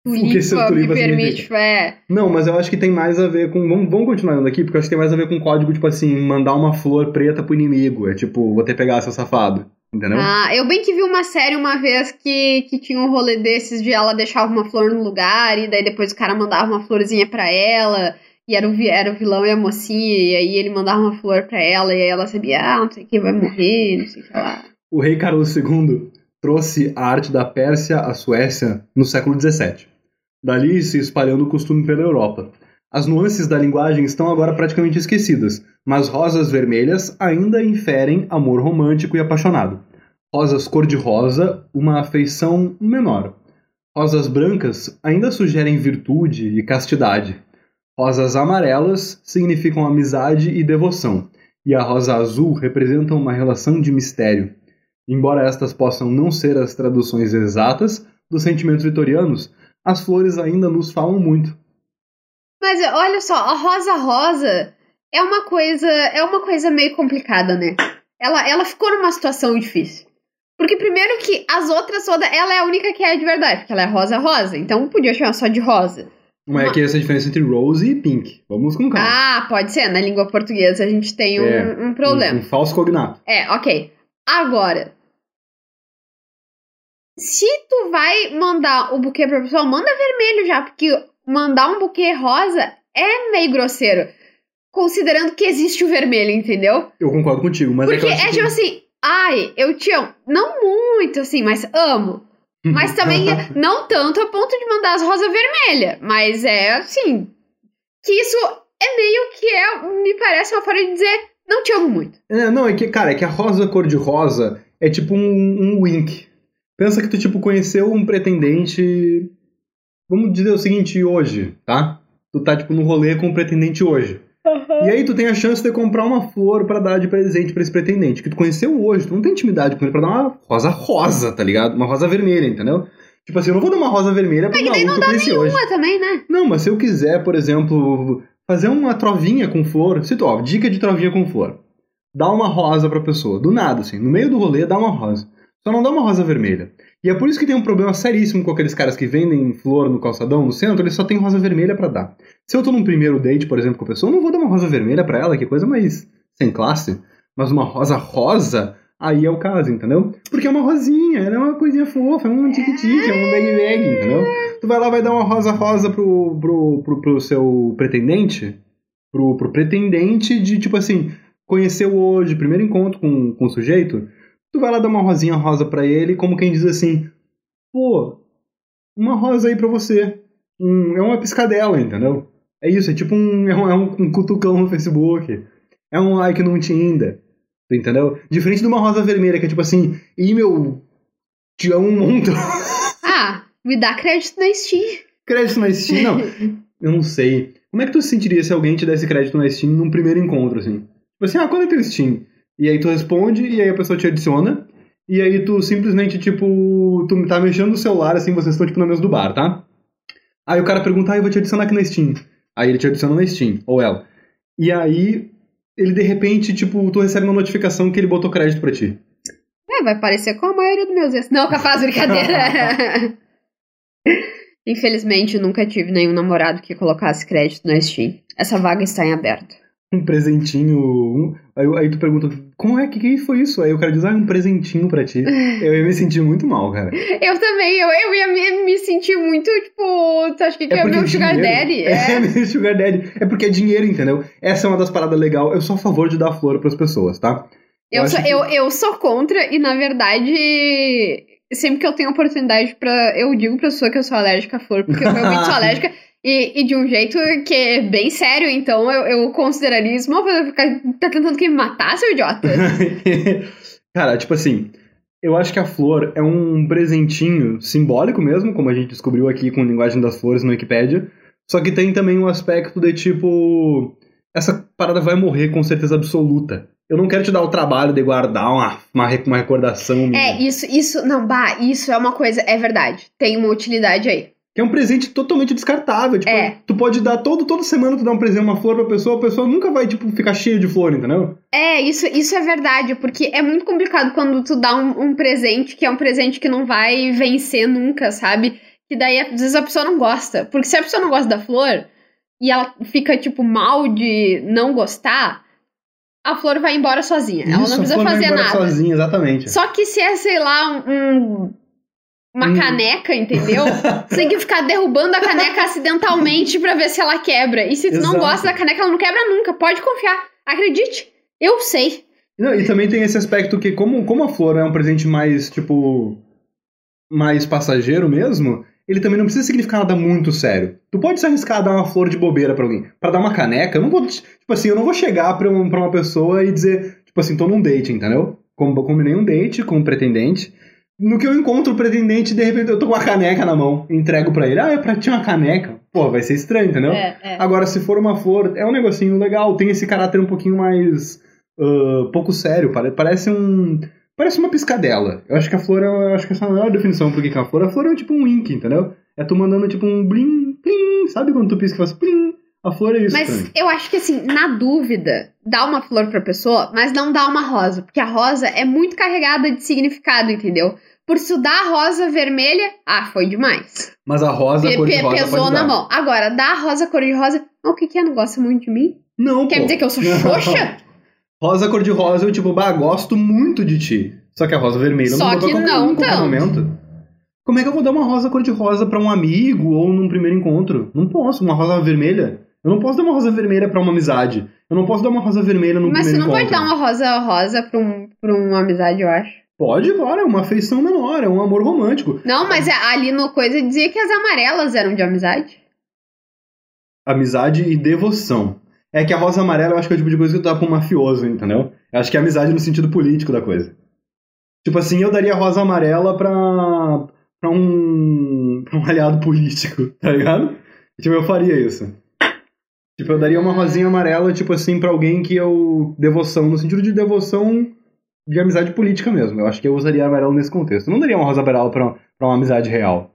S3: O que
S4: tulipa me permite. É.
S3: nem... Não, mas eu acho que tem mais a ver com. Vamos, vamos continuar andando aqui, porque eu acho que tem mais a ver com código, tipo assim, mandar uma flor preta pro inimigo. É tipo, vou ter que pegar seu safado. Entendeu?
S4: Ah, eu bem que vi uma série uma vez que, que tinha um rolê desses de ela deixava uma flor no lugar e daí depois o cara mandava uma florzinha pra ela e era o, era o vilão e a mocinha e aí ele mandava uma flor pra ela e aí ela sabia, ah, não sei quem vai morrer, não sei o que lá.
S3: O rei Carlos II trouxe a arte da Pérsia à Suécia no século XVII. Dali se espalhando o costume pela Europa. As nuances da linguagem estão agora praticamente esquecidas, mas rosas vermelhas ainda inferem amor romântico e apaixonado. Rosas cor-de-rosa, uma afeição menor. Rosas brancas ainda sugerem virtude e castidade. Rosas amarelas significam amizade e devoção, e a rosa azul representa uma relação de mistério. Embora estas possam não ser as traduções exatas dos sentimentos vitorianos, as flores ainda nos falam muito.
S4: Mas olha só, a rosa rosa é uma coisa, é uma coisa meio complicada, né? Ela, ela ficou numa situação difícil. Porque primeiro que as outras todas, ela é a única que é de verdade, porque ela é rosa rosa, então podia chamar só de rosa.
S3: Mas é que essa é a diferença entre rose e pink. Vamos com calma.
S4: Ah, pode ser. Na língua portuguesa a gente tem um,
S3: É,
S4: um problema.
S3: Um, um falso cognato.
S4: É, ok. Agora, se tu vai mandar o buquê pra pessoa, manda vermelho já, porque mandar um buquê rosa é meio grosseiro. Considerando que existe o vermelho, entendeu?
S3: Eu concordo contigo, mas
S4: Porque
S3: é que acho
S4: é tipo assim, ai, eu te amo. Não muito, assim, mas amo. Mas também não tanto a ponto de mandar as rosas vermelhas. Mas é assim. Que isso é meio que é, me parece uma forma de dizer, não te amo muito.
S3: É, não, é que, cara, é que a rosa cor-de-rosa é tipo um, um wink. Pensa que tu, tipo, conheceu um pretendente. Vamos dizer o seguinte, hoje, tá? Tu tá, tipo, no rolê com um pretendente hoje. E aí tu tem a chance de comprar uma flor pra dar de presente pra esse pretendente, que tu conheceu hoje, tu não tem intimidade com ele pra dar uma rosa rosa, tá ligado? Uma rosa vermelha, entendeu? Tipo assim, eu não vou dar uma rosa vermelha pra um
S4: Mas daí não
S3: que
S4: dá
S3: conheci hoje.
S4: Uma também, né?
S3: Não, mas se eu quiser, por exemplo, fazer uma trovinha com flor, se tu, ó, dica de trovinha com flor. Dá uma rosa pra pessoa, do nada, assim, no meio do rolê, dá uma rosa. Só não dá uma rosa vermelha. E é por isso que tem um problema seríssimo com aqueles caras que vendem flor no calçadão, no centro, eles só tem rosa vermelha para dar. Se eu tô num primeiro date, por exemplo, com a pessoa, eu não vou dar uma rosa vermelha para ela, que coisa mais sem classe. Mas uma rosa rosa, aí é o caso, entendeu? Porque é uma rosinha, ela é uma coisinha fofa, é um tique-tique, é um bag-bag, entendeu? Tu vai lá, vai dar uma rosa rosa pro, pro, pro, pro seu pretendente, pro, pro pretendente de, tipo assim, conheceu hoje, primeiro encontro com, com o sujeito, tu vai lá dar uma rosinha rosa para ele, como quem diz assim, pô, uma rosa aí pra você. Um, é uma piscadela, entendeu? É isso, é tipo um, é um, é um cutucão no Facebook. É um like no Tinder. Entendeu? Diferente de uma rosa vermelha, que é tipo assim, e meu, te amo muito.
S4: Ah, me dá crédito na Steam.
S3: crédito na Steam, não. Eu não sei. Como é que tu se sentiria se alguém te desse crédito na Steam num primeiro encontro, assim? Tipo assim, ah, quando é teu Steam? E aí tu responde, e aí a pessoa te adiciona, e aí tu simplesmente, tipo, tu tá mexendo no celular, assim, vocês estão, tipo, na mesa do bar, tá? Aí o cara pergunta, ah, eu vou te adicionar aqui na Steam. Aí ele te adiciona na Steam, ou ela. E aí, ele de repente, tipo, tu recebe uma notificação que ele botou crédito pra ti.
S4: É, vai parecer com a maioria dos meus ex. Não, capaz, brincadeira. Infelizmente, eu nunca tive nenhum namorado que colocasse crédito na Steam. Essa vaga está em aberto.
S3: Um presentinho. Um... Aí, aí tu pergunta, como é que, que foi isso? Aí o cara diz, ah, um presentinho pra ti. Eu ia me sentir muito mal, cara.
S4: Eu também, eu, eu ia me, me sentir muito, tipo, tu acha que, que é, meu sugar
S3: dinheiro-
S4: daddy?
S3: É,
S4: É.
S3: meu sugar daddy. É porque é dinheiro, entendeu? Essa é uma das paradas legais. Eu sou a favor de dar flor pras pessoas, tá?
S4: Eu,
S3: acho
S4: sou,
S3: que-
S4: eu, eu sou contra, e na verdade, sempre que eu tenho oportunidade pra. Eu digo pra pessoa que eu sou alérgica à flor, porque eu realmente sou alérgica. E, e de um jeito que é bem sério, então eu, eu consideraria isso uma coisa. ficar- Tá tentando que me matar, seu idiota?
S3: Cara, tipo assim, eu acho que a flor é um presentinho simbólico mesmo, como a gente descobriu aqui com a linguagem das flores no Wikipedia. Só que tem também um aspecto de tipo. Essa parada vai morrer com certeza absoluta. Eu não quero te dar o trabalho de guardar uma, uma, uma recordação minha.
S4: É, isso, isso, não, bah, isso é uma coisa, é verdade. Tem uma utilidade aí.
S3: É um presente totalmente descartável. Tipo,
S4: É.
S3: tu pode dar todo, toda semana tu dá um presente, uma flor pra pessoa, a pessoa nunca vai, tipo, ficar cheia de flor, entendeu?
S4: É, isso, isso é verdade, porque é muito complicado quando tu dá um, um presente que é um presente que não vai vencer nunca, sabe? Que daí às vezes a pessoa não gosta. Porque se a pessoa não gosta da flor e ela fica, tipo, mal de não gostar, a flor vai embora sozinha. ela
S3: Isso,
S4: não
S3: a
S4: precisa fazer
S3: embora
S4: nada.
S3: sozinha, exatamente.
S4: Só que se é, sei lá, um. um- uma
S3: Hum.
S4: caneca, entendeu? Você tem que ficar derrubando a caneca acidentalmente pra ver se ela quebra. E se tu não
S3: Exato.
S4: gosta da caneca, ela não quebra nunca. Pode confiar. Acredite. Eu sei.
S3: Não, e também tem esse aspecto que, como, como a flor é um presente mais, tipo. mais passageiro mesmo, ele também não precisa significar nada muito sério. Tu pode se arriscar a dar uma flor de bobeira pra alguém. Pra dar uma caneca, eu não vou. Tipo assim, eu não vou chegar pra, um- pra uma pessoa e dizer, tipo assim, tô num date, entendeu? Com- Combinei um date com um pretendente. No que eu encontro o pretendente, de repente eu tô com uma caneca na mão, entrego pra ele. Ah, é pra ti uma caneca? Pô, vai ser estranho, entendeu?
S4: É, é.
S3: Agora, se for uma flor, é um negocinho legal, tem esse caráter um pouquinho mais. ah, pouco sério, pare- parece um. Parece uma piscadela. Eu acho que a flor é. Eu acho que essa é a melhor definição pro que que é a flor. A flor é tipo um wink, entendeu? É tu mandando tipo um blim, plim. Sabe quando tu pisca e faz plim? A flor é isso.
S4: Mas eu acho que assim, na dúvida, dá uma flor pra pessoa, mas não dá uma rosa. Porque a rosa é muito carregada de significado, entendeu? Por tu dá a rosa vermelha, ah, foi demais.
S3: Mas a rosa,
S4: Pe-
S3: cor de rosa
S4: pesou na
S3: dar.
S4: mão. Agora, dá a rosa cor de rosa, o que que é? Não gosta muito de mim?
S3: Não,
S4: Quer
S3: pô.
S4: dizer que eu sou xoxa?
S3: rosa cor de rosa, eu tipo, bah, gosto muito de ti. Só que a rosa vermelha
S4: Só
S3: não
S4: que
S3: dar qualquer,
S4: não
S3: qualquer
S4: tanto.
S3: momento. Como é que eu vou dar uma rosa cor de rosa pra um amigo ou num primeiro encontro? Não posso. Uma rosa vermelha? Eu não posso dar uma rosa vermelha pra uma amizade. Eu não posso dar uma rosa vermelha num
S4: Mas você
S3: primeiro
S4: não
S3: encontro.
S4: pode dar uma rosa rosa pra, um, pra uma amizade, eu acho.
S3: Pode, claro, é uma afeição menor, é um amor romântico.
S4: Não, mas é- ali no coisa dizia que as amarelas eram de amizade.
S3: Amizade e devoção. É que a rosa amarela eu acho que é o tipo de coisa que tu dá pra um mafioso, entendeu? Eu acho que é amizade no sentido político da coisa. Tipo assim, eu daria rosa amarela pra, pra um. pra um aliado político, tá ligado? Tipo, eu faria isso. Tipo, eu daria uma rosinha amarela, tipo assim, pra alguém que eu. devoção, no sentido de devoção de amizade política mesmo. Eu acho que eu usaria amarelo nesse contexto. Eu não daria uma rosa amarela pra, pra uma amizade real.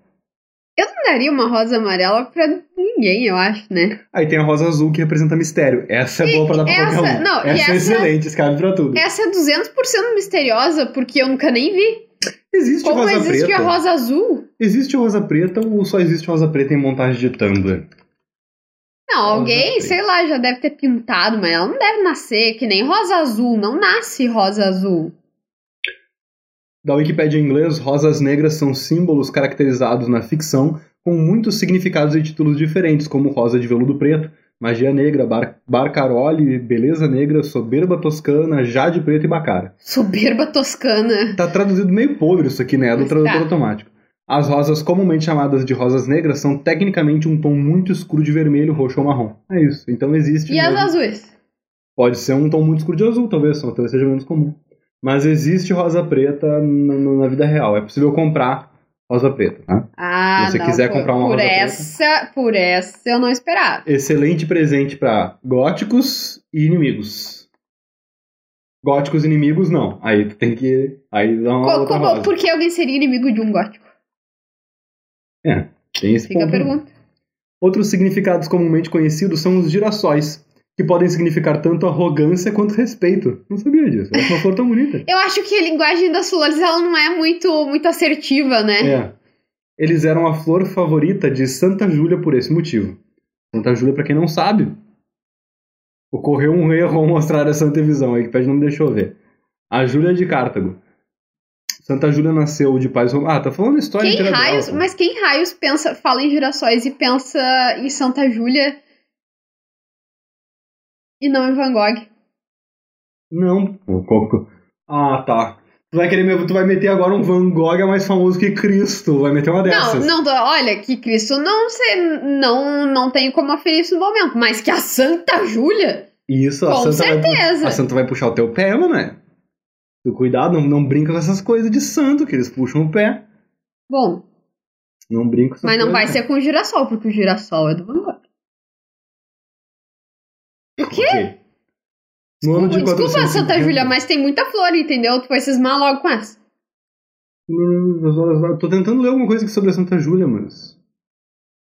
S4: Eu não daria uma rosa amarela pra ninguém, eu acho, né?
S3: Aí tem a rosa azul que representa mistério. Essa é boa pra dar pra
S4: essa-
S3: qualquer um.
S4: não, e
S3: essa é
S4: essa-
S3: excelente, esse cabe pra tudo.
S4: Essa é 200% misteriosa, porque eu nunca nem vi.
S3: Existe
S4: Como
S3: rosa
S4: existe
S3: preta.
S4: a rosa azul?
S3: Existe rosa preta ou só existe rosa preta em montagem de Tumblr?
S4: Não, alguém, sei lá, já deve ter pintado, mas ela não deve nascer que nem rosa azul. Não nasce rosa azul.
S3: Da Wikipédia em inglês, rosas negras são símbolos caracterizados na ficção com muitos significados e títulos diferentes, como rosa de veludo preto, magia negra, bar barcarole, beleza negra, soberba toscana, jade preto e bacara.
S4: Soberba toscana.
S3: Tá traduzido meio podre isso aqui, né? É do tradutor
S4: tá.
S3: automático. As rosas comumente chamadas de rosas negras são tecnicamente um tom muito escuro de vermelho, roxo ou marrom. É isso. Então existe.
S4: E as
S3: mesmo.
S4: azuis?
S3: Pode ser um tom muito escuro de azul, talvez, só talvez seja menos comum. Mas existe rosa preta na, na- vida real. É possível comprar rosa preta, tá?
S4: Ah,
S3: Se você
S4: não,
S3: quiser
S4: por,
S3: comprar uma
S4: por
S3: rosa preta.
S4: essa, Por essa eu não esperava.
S3: Excelente presente pra góticos e inimigos. Góticos e inimigos, não. Aí tu tem que. Aí dá uma
S4: Co- como- por que alguém seria inimigo de um gótico?
S3: É, tem esse
S4: Fica a
S3: ponto.
S4: pergunta.
S3: Outros significados comumente conhecidos são os girassóis, que podem significar tanto arrogância quanto respeito. Não sabia disso. É uma flor tão bonita.
S4: Eu acho que a linguagem das flores ela não é muito, muito assertiva, né?
S3: É. Eles eram a flor favorita de Santa Júlia por esse motivo. Santa Júlia, pra quem não sabe, ocorreu um erro ao mostrar essa antevisão. A Wikipedia não me deixou ver. A Júlia de Cartago. Santa Júlia nasceu de pais romanos. Ah, tá falando história
S4: Quem raios, mas quem raios pensa, fala em girassóis e pensa em Santa Júlia e não em Van Gogh?
S3: Não, Ah, tá. Tu vai querer tu vai meter agora um Van Gogh é mais famoso que Cristo. Vai meter uma
S4: Não,
S3: dessas.
S4: não, tô- olha, que Cristo não sei, não, não tenho como aferir isso no momento, mas que a Santa Júlia,
S3: Isso, a
S4: com
S3: Santa vai
S4: certeza.
S3: a Santa vai puxar o teu pé, mano. Cuidado, não, não brinca com essas coisas de santo, que eles puxam o pé.
S4: Bom,
S3: Não brinca com
S4: mas não vai ser com o girassol, porque o girassol é do Van Gogh. O quê?
S3: Ok. No ano de
S4: Desculpa,
S3: 450
S4: Santa Júlia, mas tem muita flor, entendeu? Tu vai cismar logo com essa.
S3: Tô tentando ler alguma coisa aqui sobre a Santa Júlia, mas.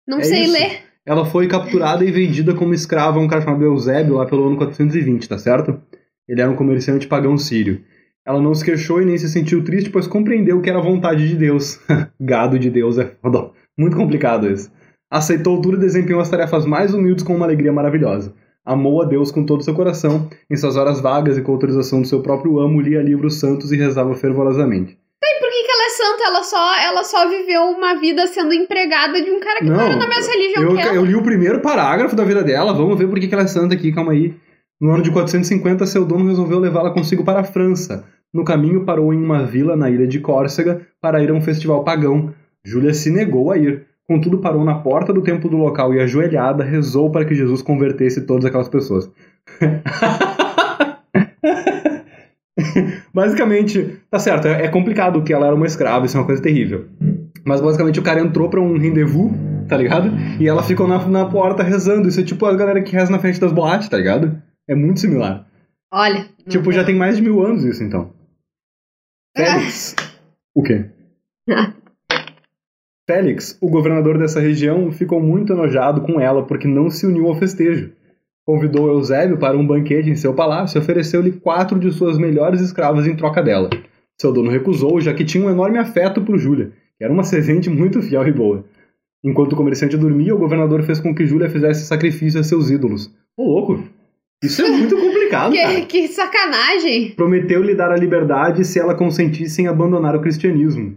S4: Não
S3: É
S4: sei
S3: isso.
S4: ler.
S3: Ela foi capturada e vendida como escrava a um cara chamado Eusébio lá pelo ano 420, tá certo? Ele era um comerciante pagão sírio. Ela não se queixou e nem se sentiu triste, pois compreendeu que era a vontade de Deus. Gado de Deus é foda. Muito complicado isso. Aceitou tudo e desempenhou as tarefas mais humildes com uma alegria maravilhosa. Amou a Deus com todo o seu coração, em suas horas vagas e com autorização do seu próprio amo, lia livros santos e rezava fervorosamente.
S4: E por que, que ela é santa? Ela só, ela só viveu uma vida sendo empregada de um cara que não, era da mesma religião
S3: eu,
S4: que ela.
S3: eu li o primeiro parágrafo da vida dela, vamos ver por que que ela é santa aqui, calma aí. No ano de 450, seu dono resolveu levá-la consigo para a França. No caminho, parou em uma vila na ilha de Córcega para ir a um festival pagão. Júlia se negou a ir. Contudo, parou na porta do templo do local e, ajoelhada, rezou para que Jesus convertesse todas aquelas pessoas. Basicamente, tá certo, é é complicado que ela era uma escrava, isso é uma coisa terrível. Mas basicamente o cara entrou pra um rendezvous, tá ligado? E ela ficou na, na porta rezando. Isso é tipo a galera que reza na frente das boates, tá ligado? É muito similar.
S4: Olha.
S3: Tipo, já tem mais de mil anos isso, então. Félix. O quê? Félix, o governador dessa região, ficou muito enojado com ela porque não se uniu ao festejo. Convidou Eusébio para um banquete em seu palácio e ofereceu-lhe quatro de suas melhores escravas em troca dela. Seu dono recusou, já que tinha um enorme afeto por Júlia, que era uma servente muito fiel e boa. Enquanto o comerciante dormia, o governador fez com que Júlia fizesse sacrifício a seus ídolos. Ô, louco! Isso é muito complicado, cara.
S4: Que, que sacanagem.
S3: Prometeu lhe dar a liberdade se ela consentisse em abandonar o cristianismo.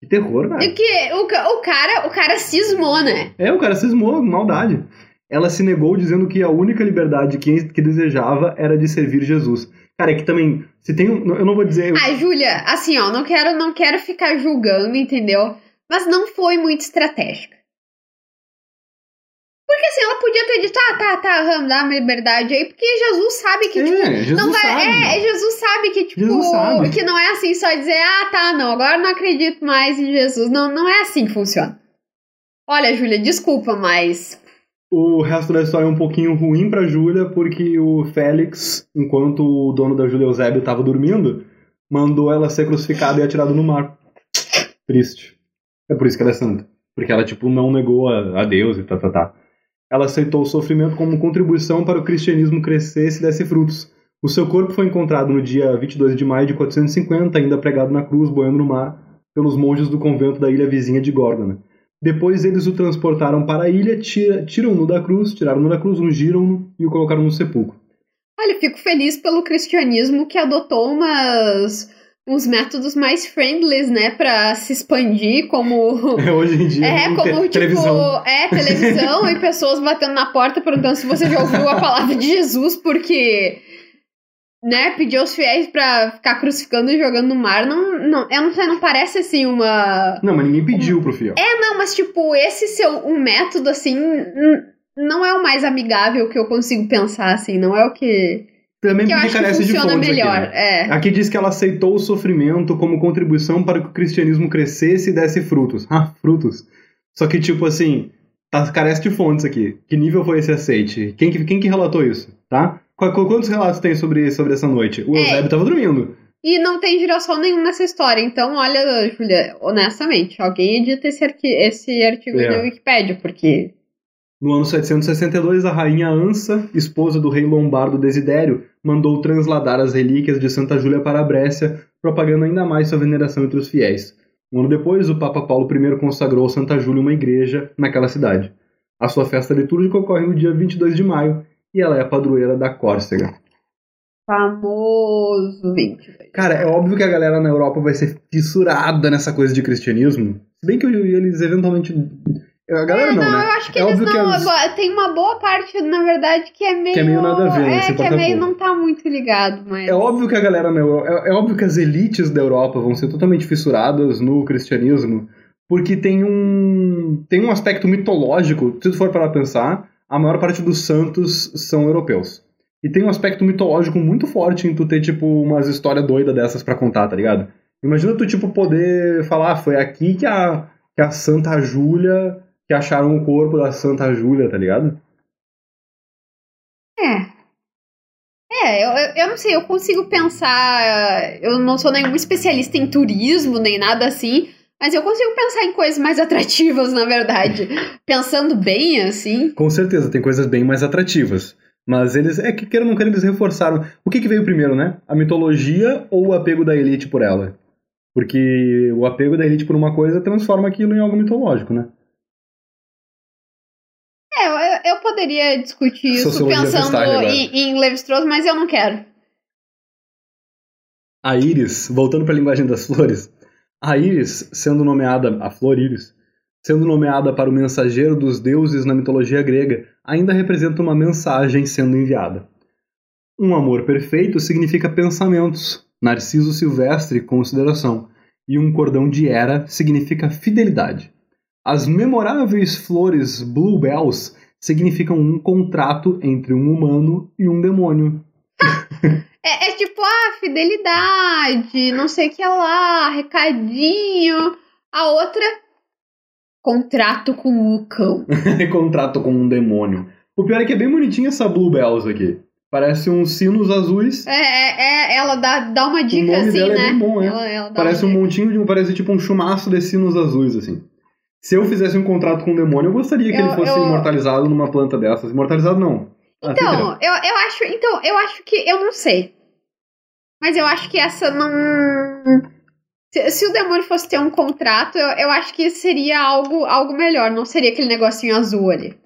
S3: Que terror,
S4: E
S3: velho.
S4: que o, o cara, o cara cismou, né?
S3: É, o cara cismou, maldade. Ela se negou dizendo que a única liberdade que, que desejava era de servir Jesus. Cara, é que também, se tem um, eu não vou dizer...
S4: Ai, Júlia, assim, ó, não quero, não quero ficar julgando, entendeu? Mas não foi muito estratégica. Porque assim, ela podia ter dito, ah, tá, tá, vamos dar uma liberdade aí, porque Jesus sabe que, tipo,
S3: é, Jesus
S4: não vai.
S3: sabe.
S4: É, Jesus sabe que, tipo,
S3: sabe.
S4: que não é assim só dizer, ah, tá, não, agora eu não acredito mais em Jesus. Não, não é assim que funciona. Olha, Júlia, desculpa, mas.
S3: O resto da história é um pouquinho ruim pra Júlia, porque o Félix, enquanto o dono da Júlia Eusébio estava dormindo, mandou ela ser crucificada e atirada no mar. Triste. É por isso que ela é santa. Porque ela, tipo, não negou a, a Deus e tá, tá, tá. Ela aceitou o sofrimento como contribuição para o cristianismo crescesse e desse frutos. O seu corpo foi encontrado no dia 22 de maio de 450, ainda pregado na cruz, boiando no mar. pelos monges do convento da ilha vizinha de Gorgona. Depois eles o transportaram para a ilha, tira, tiram-no da cruz, tiraram-no da cruz, ungiram-no e o colocaram no sepulcro.
S4: Olha, fico feliz pelo cristianismo que adotou umas uns métodos mais friendlies, né, para se expandir, como
S3: Hoje em dia,
S4: é como tipo
S3: televisão.
S4: é televisão e pessoas batendo na porta perguntando se você já ouviu a palavra de Jesus, porque né, pedir aos fiéis pra ficar crucificando e jogando no mar, não, não, eu não sei, não parece assim uma
S3: Não, mas ninguém pediu pro fiel.
S4: É, não, mas tipo, esse seu um método assim não é o mais amigável que eu consigo pensar assim, não é o que
S3: Também porque carece de
S4: funciona
S3: fontes
S4: melhor.
S3: aqui, né?
S4: É.
S3: Aqui diz que ela aceitou o sofrimento como contribuição para que o cristianismo crescesse e desse frutos. Ah, frutos. Só que, tipo assim, tá, carece de fontes aqui. Que nível foi esse aceite? Quem que, quem que relatou isso, tá? Qu- qu- Quantos relatos tem sobre, sobre essa noite? O
S4: É.
S3: Eusébio tava dormindo.
S4: E não tem girassol nenhum nessa história. Então, olha, Julia, honestamente, alguém edita esse, arqui esse artigo
S3: É.
S4: na Wikipédia, porque.
S3: No ano 762, a rainha Ansa, esposa do rei lombardo Desidério, mandou transladar as relíquias de Santa Júlia para a Brécia, propagando ainda mais sua veneração entre os fiéis. Um ano depois, o Papa Paulo I consagrou Santa Júlia uma igreja naquela cidade. A sua festa litúrgica ocorre no dia 22 de maio e ela é a padroeira da Córcega.
S4: Famoso 22.
S3: Cara, é óbvio que a galera na Europa vai ser fissurada nessa coisa de cristianismo. Se bem que eles eventualmente. A galera não,
S4: não,
S3: né?
S4: eu acho que
S3: é
S4: eles não. Tem uma boa parte, na verdade, que é meio.
S3: Que é meio nada a ver, né?
S4: É, que é
S3: importa
S4: meio. não tá muito ligado, mas.
S3: É óbvio que a galera na Europa, é, é óbvio que as elites da Europa vão ser totalmente fissuradas no cristianismo, porque tem um tem um aspecto mitológico, se tu for para pensar, a maior parte dos santos são europeus. E tem um aspecto mitológico muito forte em tu ter tipo umas histórias doidas dessas pra contar, tá ligado? Imagina tu tipo poder falar, ah, foi aqui que a que a Santa Júlia que acharam o corpo da Santa Júlia, tá ligado?
S4: É. É, eu, eu- eu não sei, eu consigo pensar. Eu não sou nenhum especialista em turismo, nem nada assim. Mas eu consigo pensar em coisas mais atrativas, na verdade. Pensando bem, assim.
S3: Com certeza, tem coisas bem mais atrativas. Mas eles, é que queiram ou não queiram, eles reforçaram. O que, que veio primeiro, né? A mitologia ou o apego da elite por ela? Porque o apego da elite por uma coisa transforma aquilo em algo mitológico, né?
S4: É, eu, eu poderia discutir isso pensando em, em Levi-Strauss, mas eu não quero.
S3: A Íris, voltando para a linguagem das flores, a Íris, sendo nomeada, a flor Íris, sendo nomeada para o mensageiro dos deuses na mitologia grega, ainda representa uma mensagem sendo enviada. Um amor perfeito significa pensamentos, narciso silvestre, consideração, e um cordão de Hera significa fidelidade. As memoráveis flores bluebells significam um contrato entre um humano e um demônio,
S4: É, é tipo, ah, fidelidade, não sei o que lá, recadinho. A outra, contrato com o cão.
S3: contrato com um demônio. O pior é que é bem bonitinha essa Bluebells aqui. Parece uns sinos azuis.
S4: É, é, é, ela dá, dá uma dica
S3: nome
S4: assim,
S3: dela é
S4: né?
S3: bem bom, é.
S4: Ela, ela
S3: Parece um montinho de. Parece tipo um chumaço de sinos azuis, assim. Se eu fizesse um contrato com um demônio, eu gostaria que
S4: Eu-
S3: ele fosse
S4: eu-
S3: imortalizado numa planta dessas. Imortalizado não. Ah.
S4: Então, eu, eu acho. Então, eu acho que. Eu não sei. Mas eu acho que essa não. Se, se o demônio fosse ter um contrato, eu, eu acho que seria algo, algo melhor. Não seria aquele negocinho azul ali.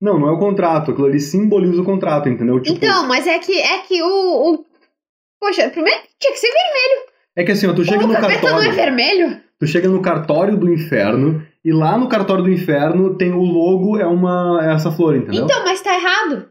S3: Não, não é o contrato. Aquilo ali simboliza o contrato, entendeu? Tipo,
S4: Então, mas é que é que o. o- Poxa, primeiro tinha que ser vermelho.
S3: é que assim, ó, tu chega
S4: o
S3: no
S4: capeta não é
S3: cartório.
S4: vermelho?
S3: Tu chega no cartório do inferno. E lá no cartório do inferno tem o logo, é uma. É essa flor, entendeu?
S4: Então, mas tá errado.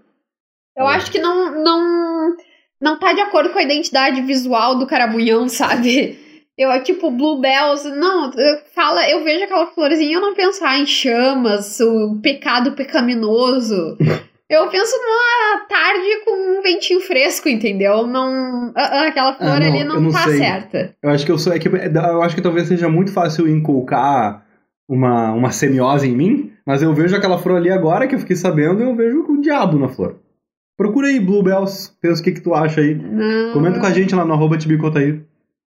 S4: Eu
S3: Ah.
S4: acho que não, não, não tá de acordo com a identidade visual do carabunhão, sabe? Eu, é tipo, Bluebells, não, eu- fala, eu vejo aquela florzinha e eu não penso ah, em chamas, o pecado pecaminoso. Eu penso numa tarde com um ventinho fresco, entendeu? Não, ah, ah, aquela flor
S3: Ah, não,
S4: ali não,
S3: não
S4: tá
S3: sei.
S4: certa.
S3: Eu acho que eu sou. É que, eu acho que talvez seja muito fácil inculcar uma, uma semiose em mim, mas eu vejo aquela flor ali agora que eu fiquei sabendo eu vejo o diabo na flor. Procura aí, Bluebells, pensa o que, que tu acha aí.
S4: Não.
S3: Comenta com a gente lá no arroba Tibicotaí.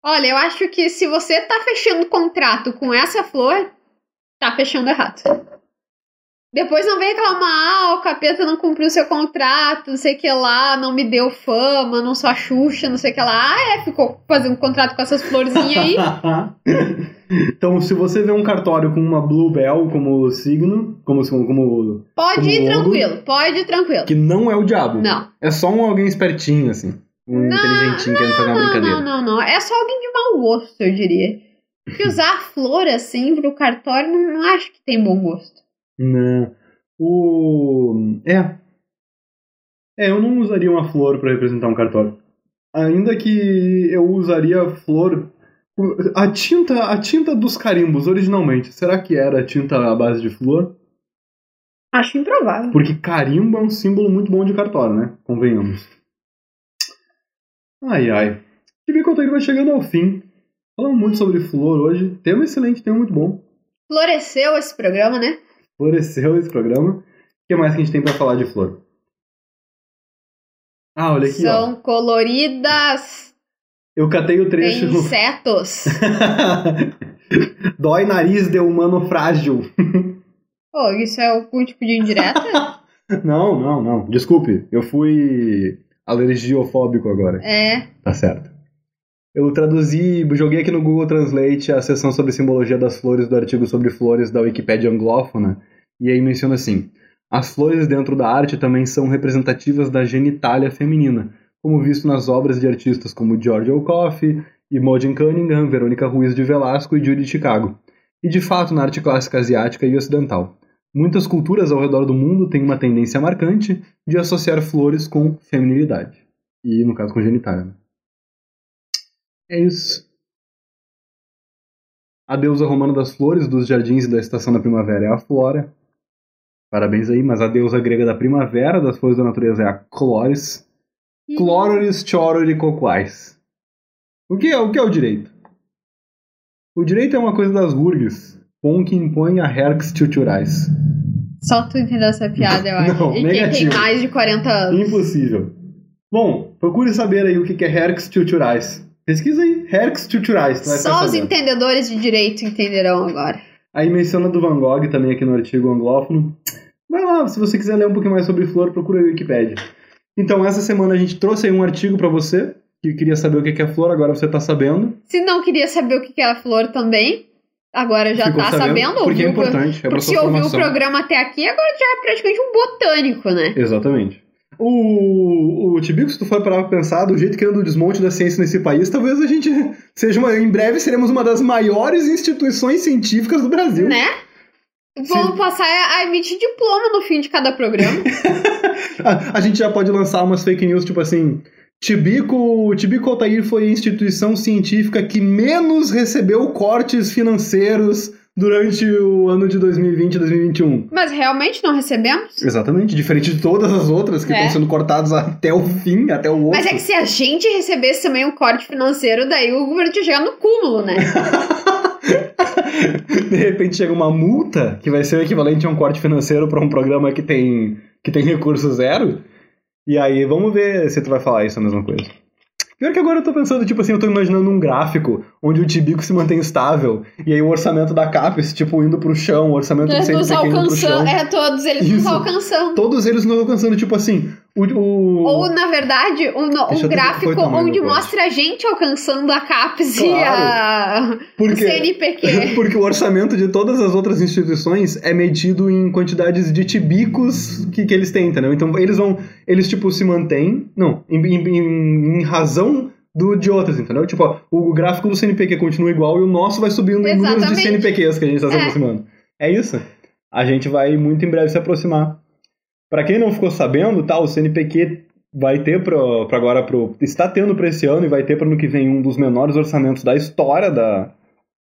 S4: Olha, eu acho que se você tá fechando contrato com essa flor, tá fechando errado. Depois não vem reclamar, ah, o capeta não cumpriu seu contrato, não sei o que lá, não me deu fama, não sou a Xuxa, não sei o que lá. Ah, é, ficou fazendo contrato com essas florzinhas aí.
S3: então, se você vê um cartório com uma Bluebell como signo, como, como
S4: Pode
S3: como
S4: ir
S3: logo,
S4: tranquilo, pode ir tranquilo.
S3: que não é o diabo.
S4: Não.
S3: É só um alguém espertinho, assim. Um
S4: Não,
S3: inteligentinho querendo fazer uma
S4: Não,
S3: brincadeira.
S4: não, não, não. É só alguém de mau gosto, eu diria. Porque usar flor assim pro cartório, não, não acho que tem bom gosto.
S3: Não. O. É. É, eu não usaria uma flor pra representar um cartório. Ainda que eu usaria flor. A tinta, a tinta dos carimbos, originalmente, será que era tinta à base de flor?
S4: Acho improvável.
S3: Porque carimbo é um símbolo muito bom de cartório, né? Convenhamos. Ai, ai. Que ele vai chegando ao fim. Falamos muito sobre flor hoje. Tema excelente, tema muito bom.
S4: Floresceu esse programa, né?
S3: Floresceu esse programa. O que mais que a gente tem pra falar de flor? Ah, olha aqui, ó.
S4: São coloridas,
S3: Eu catei o
S4: tem
S3: trecho.
S4: insetos.
S3: Dói nariz de humano frágil.
S4: Pô, isso é algum tipo de indireta?
S3: Não, não, não. Desculpe, eu fui alergiofóbico agora.
S4: é.
S3: Tá certo. Eu traduzi, joguei aqui no Google Translate a seção sobre simbologia das flores do artigo sobre flores da Wikipédia anglófona, e aí menciona assim: as flores dentro da arte também são representativas da genitália feminina, como visto nas obras de artistas como George O'Coffey, Imogen Cunningham, Verônica Ruiz de Velasco e Judy Chicago. E de fato na arte clássica asiática e ocidental. Muitas culturas ao redor do mundo têm uma tendência marcante de associar flores com feminilidade. E no caso com genitália. É isso. A deusa romana das flores, dos jardins e da estação da primavera é a Flora. Parabéns aí, mas a deusa grega da primavera, das flores da natureza, é a Cloris. Cloris, Choror e Coquais. O que é o que é o direito? O direito é uma coisa das urgues, com que impõe a herx tuturais.
S4: Só tu entendeu essa piada, eu acho.
S3: Não,
S4: e quem
S3: negativo.
S4: tem mais de 40 anos.
S3: Impossível. Bom, procure saber aí o que é herx tuturais. Pesquisa aí, herx tuturais.
S4: Só os entendedores de direito entenderão agora.
S3: Aí menciona do Van Gogh também aqui no artigo anglófono. Vai lá, se você quiser ler um pouquinho mais sobre flor, procura aí a Wikipédia. Então, essa semana a gente trouxe aí um artigo pra você, que queria saber o que é flor, agora você tá sabendo.
S4: Se não queria saber o que era flor também, agora já
S3: Ficou
S4: tá
S3: sabendo,
S4: sabendo.
S3: porque é
S4: ouviu-
S3: importante, é
S4: Porque ouviu o programa até aqui, agora já é praticamente um botânico, né?
S3: Exatamente. O, o Tibico, se tu for parar pra pensar, do jeito que anda o desmonte da ciência nesse país, talvez a gente seja uma, em breve seremos uma das maiores instituições científicas do Brasil.
S4: Né? Vamos passar a emitir diploma no fim de cada programa.
S3: A, a gente já pode lançar umas fake news, tipo assim. Tibico, Tibico Altair foi a instituição científica que menos recebeu cortes financeiros durante o ano de 2020 e 2021.
S4: Mas realmente não recebemos?
S3: Exatamente, diferente de todas as outras que
S4: É.
S3: estão sendo cortadas até o fim, até o osso.
S4: Mas é que se a gente recebesse também um corte financeiro, daí o governo tinha chegado no cúmulo, né?
S3: De repente chega uma multa que vai ser o equivalente a um corte financeiro para um programa que tem, que tem recurso zero. E aí, vamos ver se tu vai falar isso a mesma coisa. Pior que agora eu tô pensando, tipo assim, eu tô imaginando um gráfico onde o Tibico se mantém estável, e aí o orçamento da CAPES, tipo, indo pro chão, o orçamento do CNPq indo pro chão.
S4: alcançando. É, todos eles nos alcançando.
S3: Todos eles nos alcançando, tipo assim, o... o...
S4: Ou, na verdade, um, um
S3: foi
S4: gráfico
S3: o
S4: onde mostra a gente alcançando a CAPES e a... o
S3: Porque...
S4: CNPq.
S3: Porque o orçamento de todas as outras instituições é medido em quantidades de tibicos que, que eles têm, entendeu? Então eles vão. Eles, tipo, se mantêm. Não, em, em- em- razão do, de outras, entendeu? Tipo, ó, o gráfico do CNPq continua igual e o nosso vai subindo em números de
S4: Exatamente.
S3: CNPqs que a gente está se
S4: É.
S3: aproximando. É isso. A gente vai muito em breve se aproximar. Pra quem não ficou sabendo, tá, o CNPq vai ter pro, pra agora pro. Está tendo pra esse ano e vai ter para ano que vem um dos menores orçamentos da história da,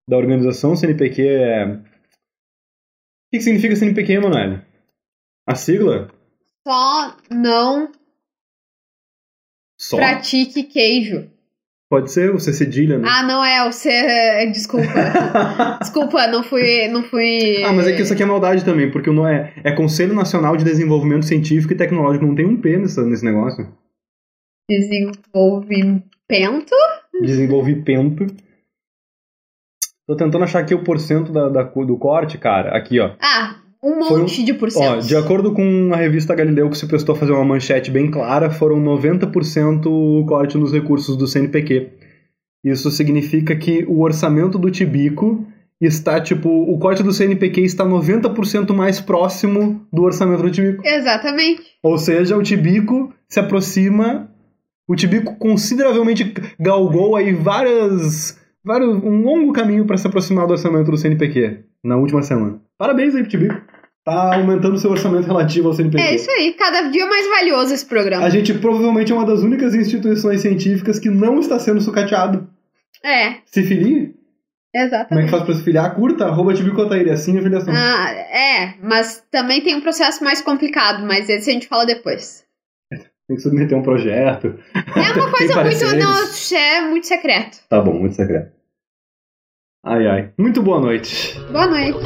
S3: da organização. O CNPq é. O que, que significa CNPq, Emanuele? A sigla?
S4: Só não
S3: Só?
S4: pratique queijo.
S3: Pode ser o C cedilha, né?
S4: Ah, não é o C. Desculpa. Desculpa, não fui. Não fui.
S3: Ah, mas é que isso aqui é maldade também, porque não é, é Conselho Nacional de Desenvolvimento Científico e Tecnológico, não tem um P nesse, nesse negócio.
S4: Desenvolvimento.
S3: Desenvolvimento. Tô tentando achar aqui o porcento da, da- do corte, cara. Aqui, ó.
S4: Ah, Um
S3: um-
S4: monte de porcento.
S3: de acordo com a revista Galileu, que se prestou a fazer uma manchete bem clara, foram 90% o corte nos recursos do CNPq. Isso significa que o orçamento do Tibico está, tipo, o corte do CNPq está 90% mais próximo do orçamento do Tibico.
S4: Exatamente.
S3: Ou seja, o Tibico se aproxima. O Tibico consideravelmente galgou aí várias. vários, um longo caminho para se aproximar do orçamento do CNPq na última semana. Parabéns aí pro Tibico. Tá aumentando seu orçamento relativo ao CNPq.
S4: É isso aí. Cada dia mais valioso esse programa.
S3: A gente provavelmente é uma das únicas instituições científicas que não está sendo sucateado.
S4: É,
S3: Se filie? Como é que
S4: exatamente.
S3: faz pra se filiar? Curta, arroba Tibico Altair, assim a filiação.
S4: Ah, é, mas também tem um processo mais complicado, mas esse a gente fala depois.
S3: Tem que submeter um projeto.
S4: É uma coisa muito. Não, é muito secreto.
S3: Tá bom, muito secreto. Ai, ai. Muito boa noite.
S4: Boa noite.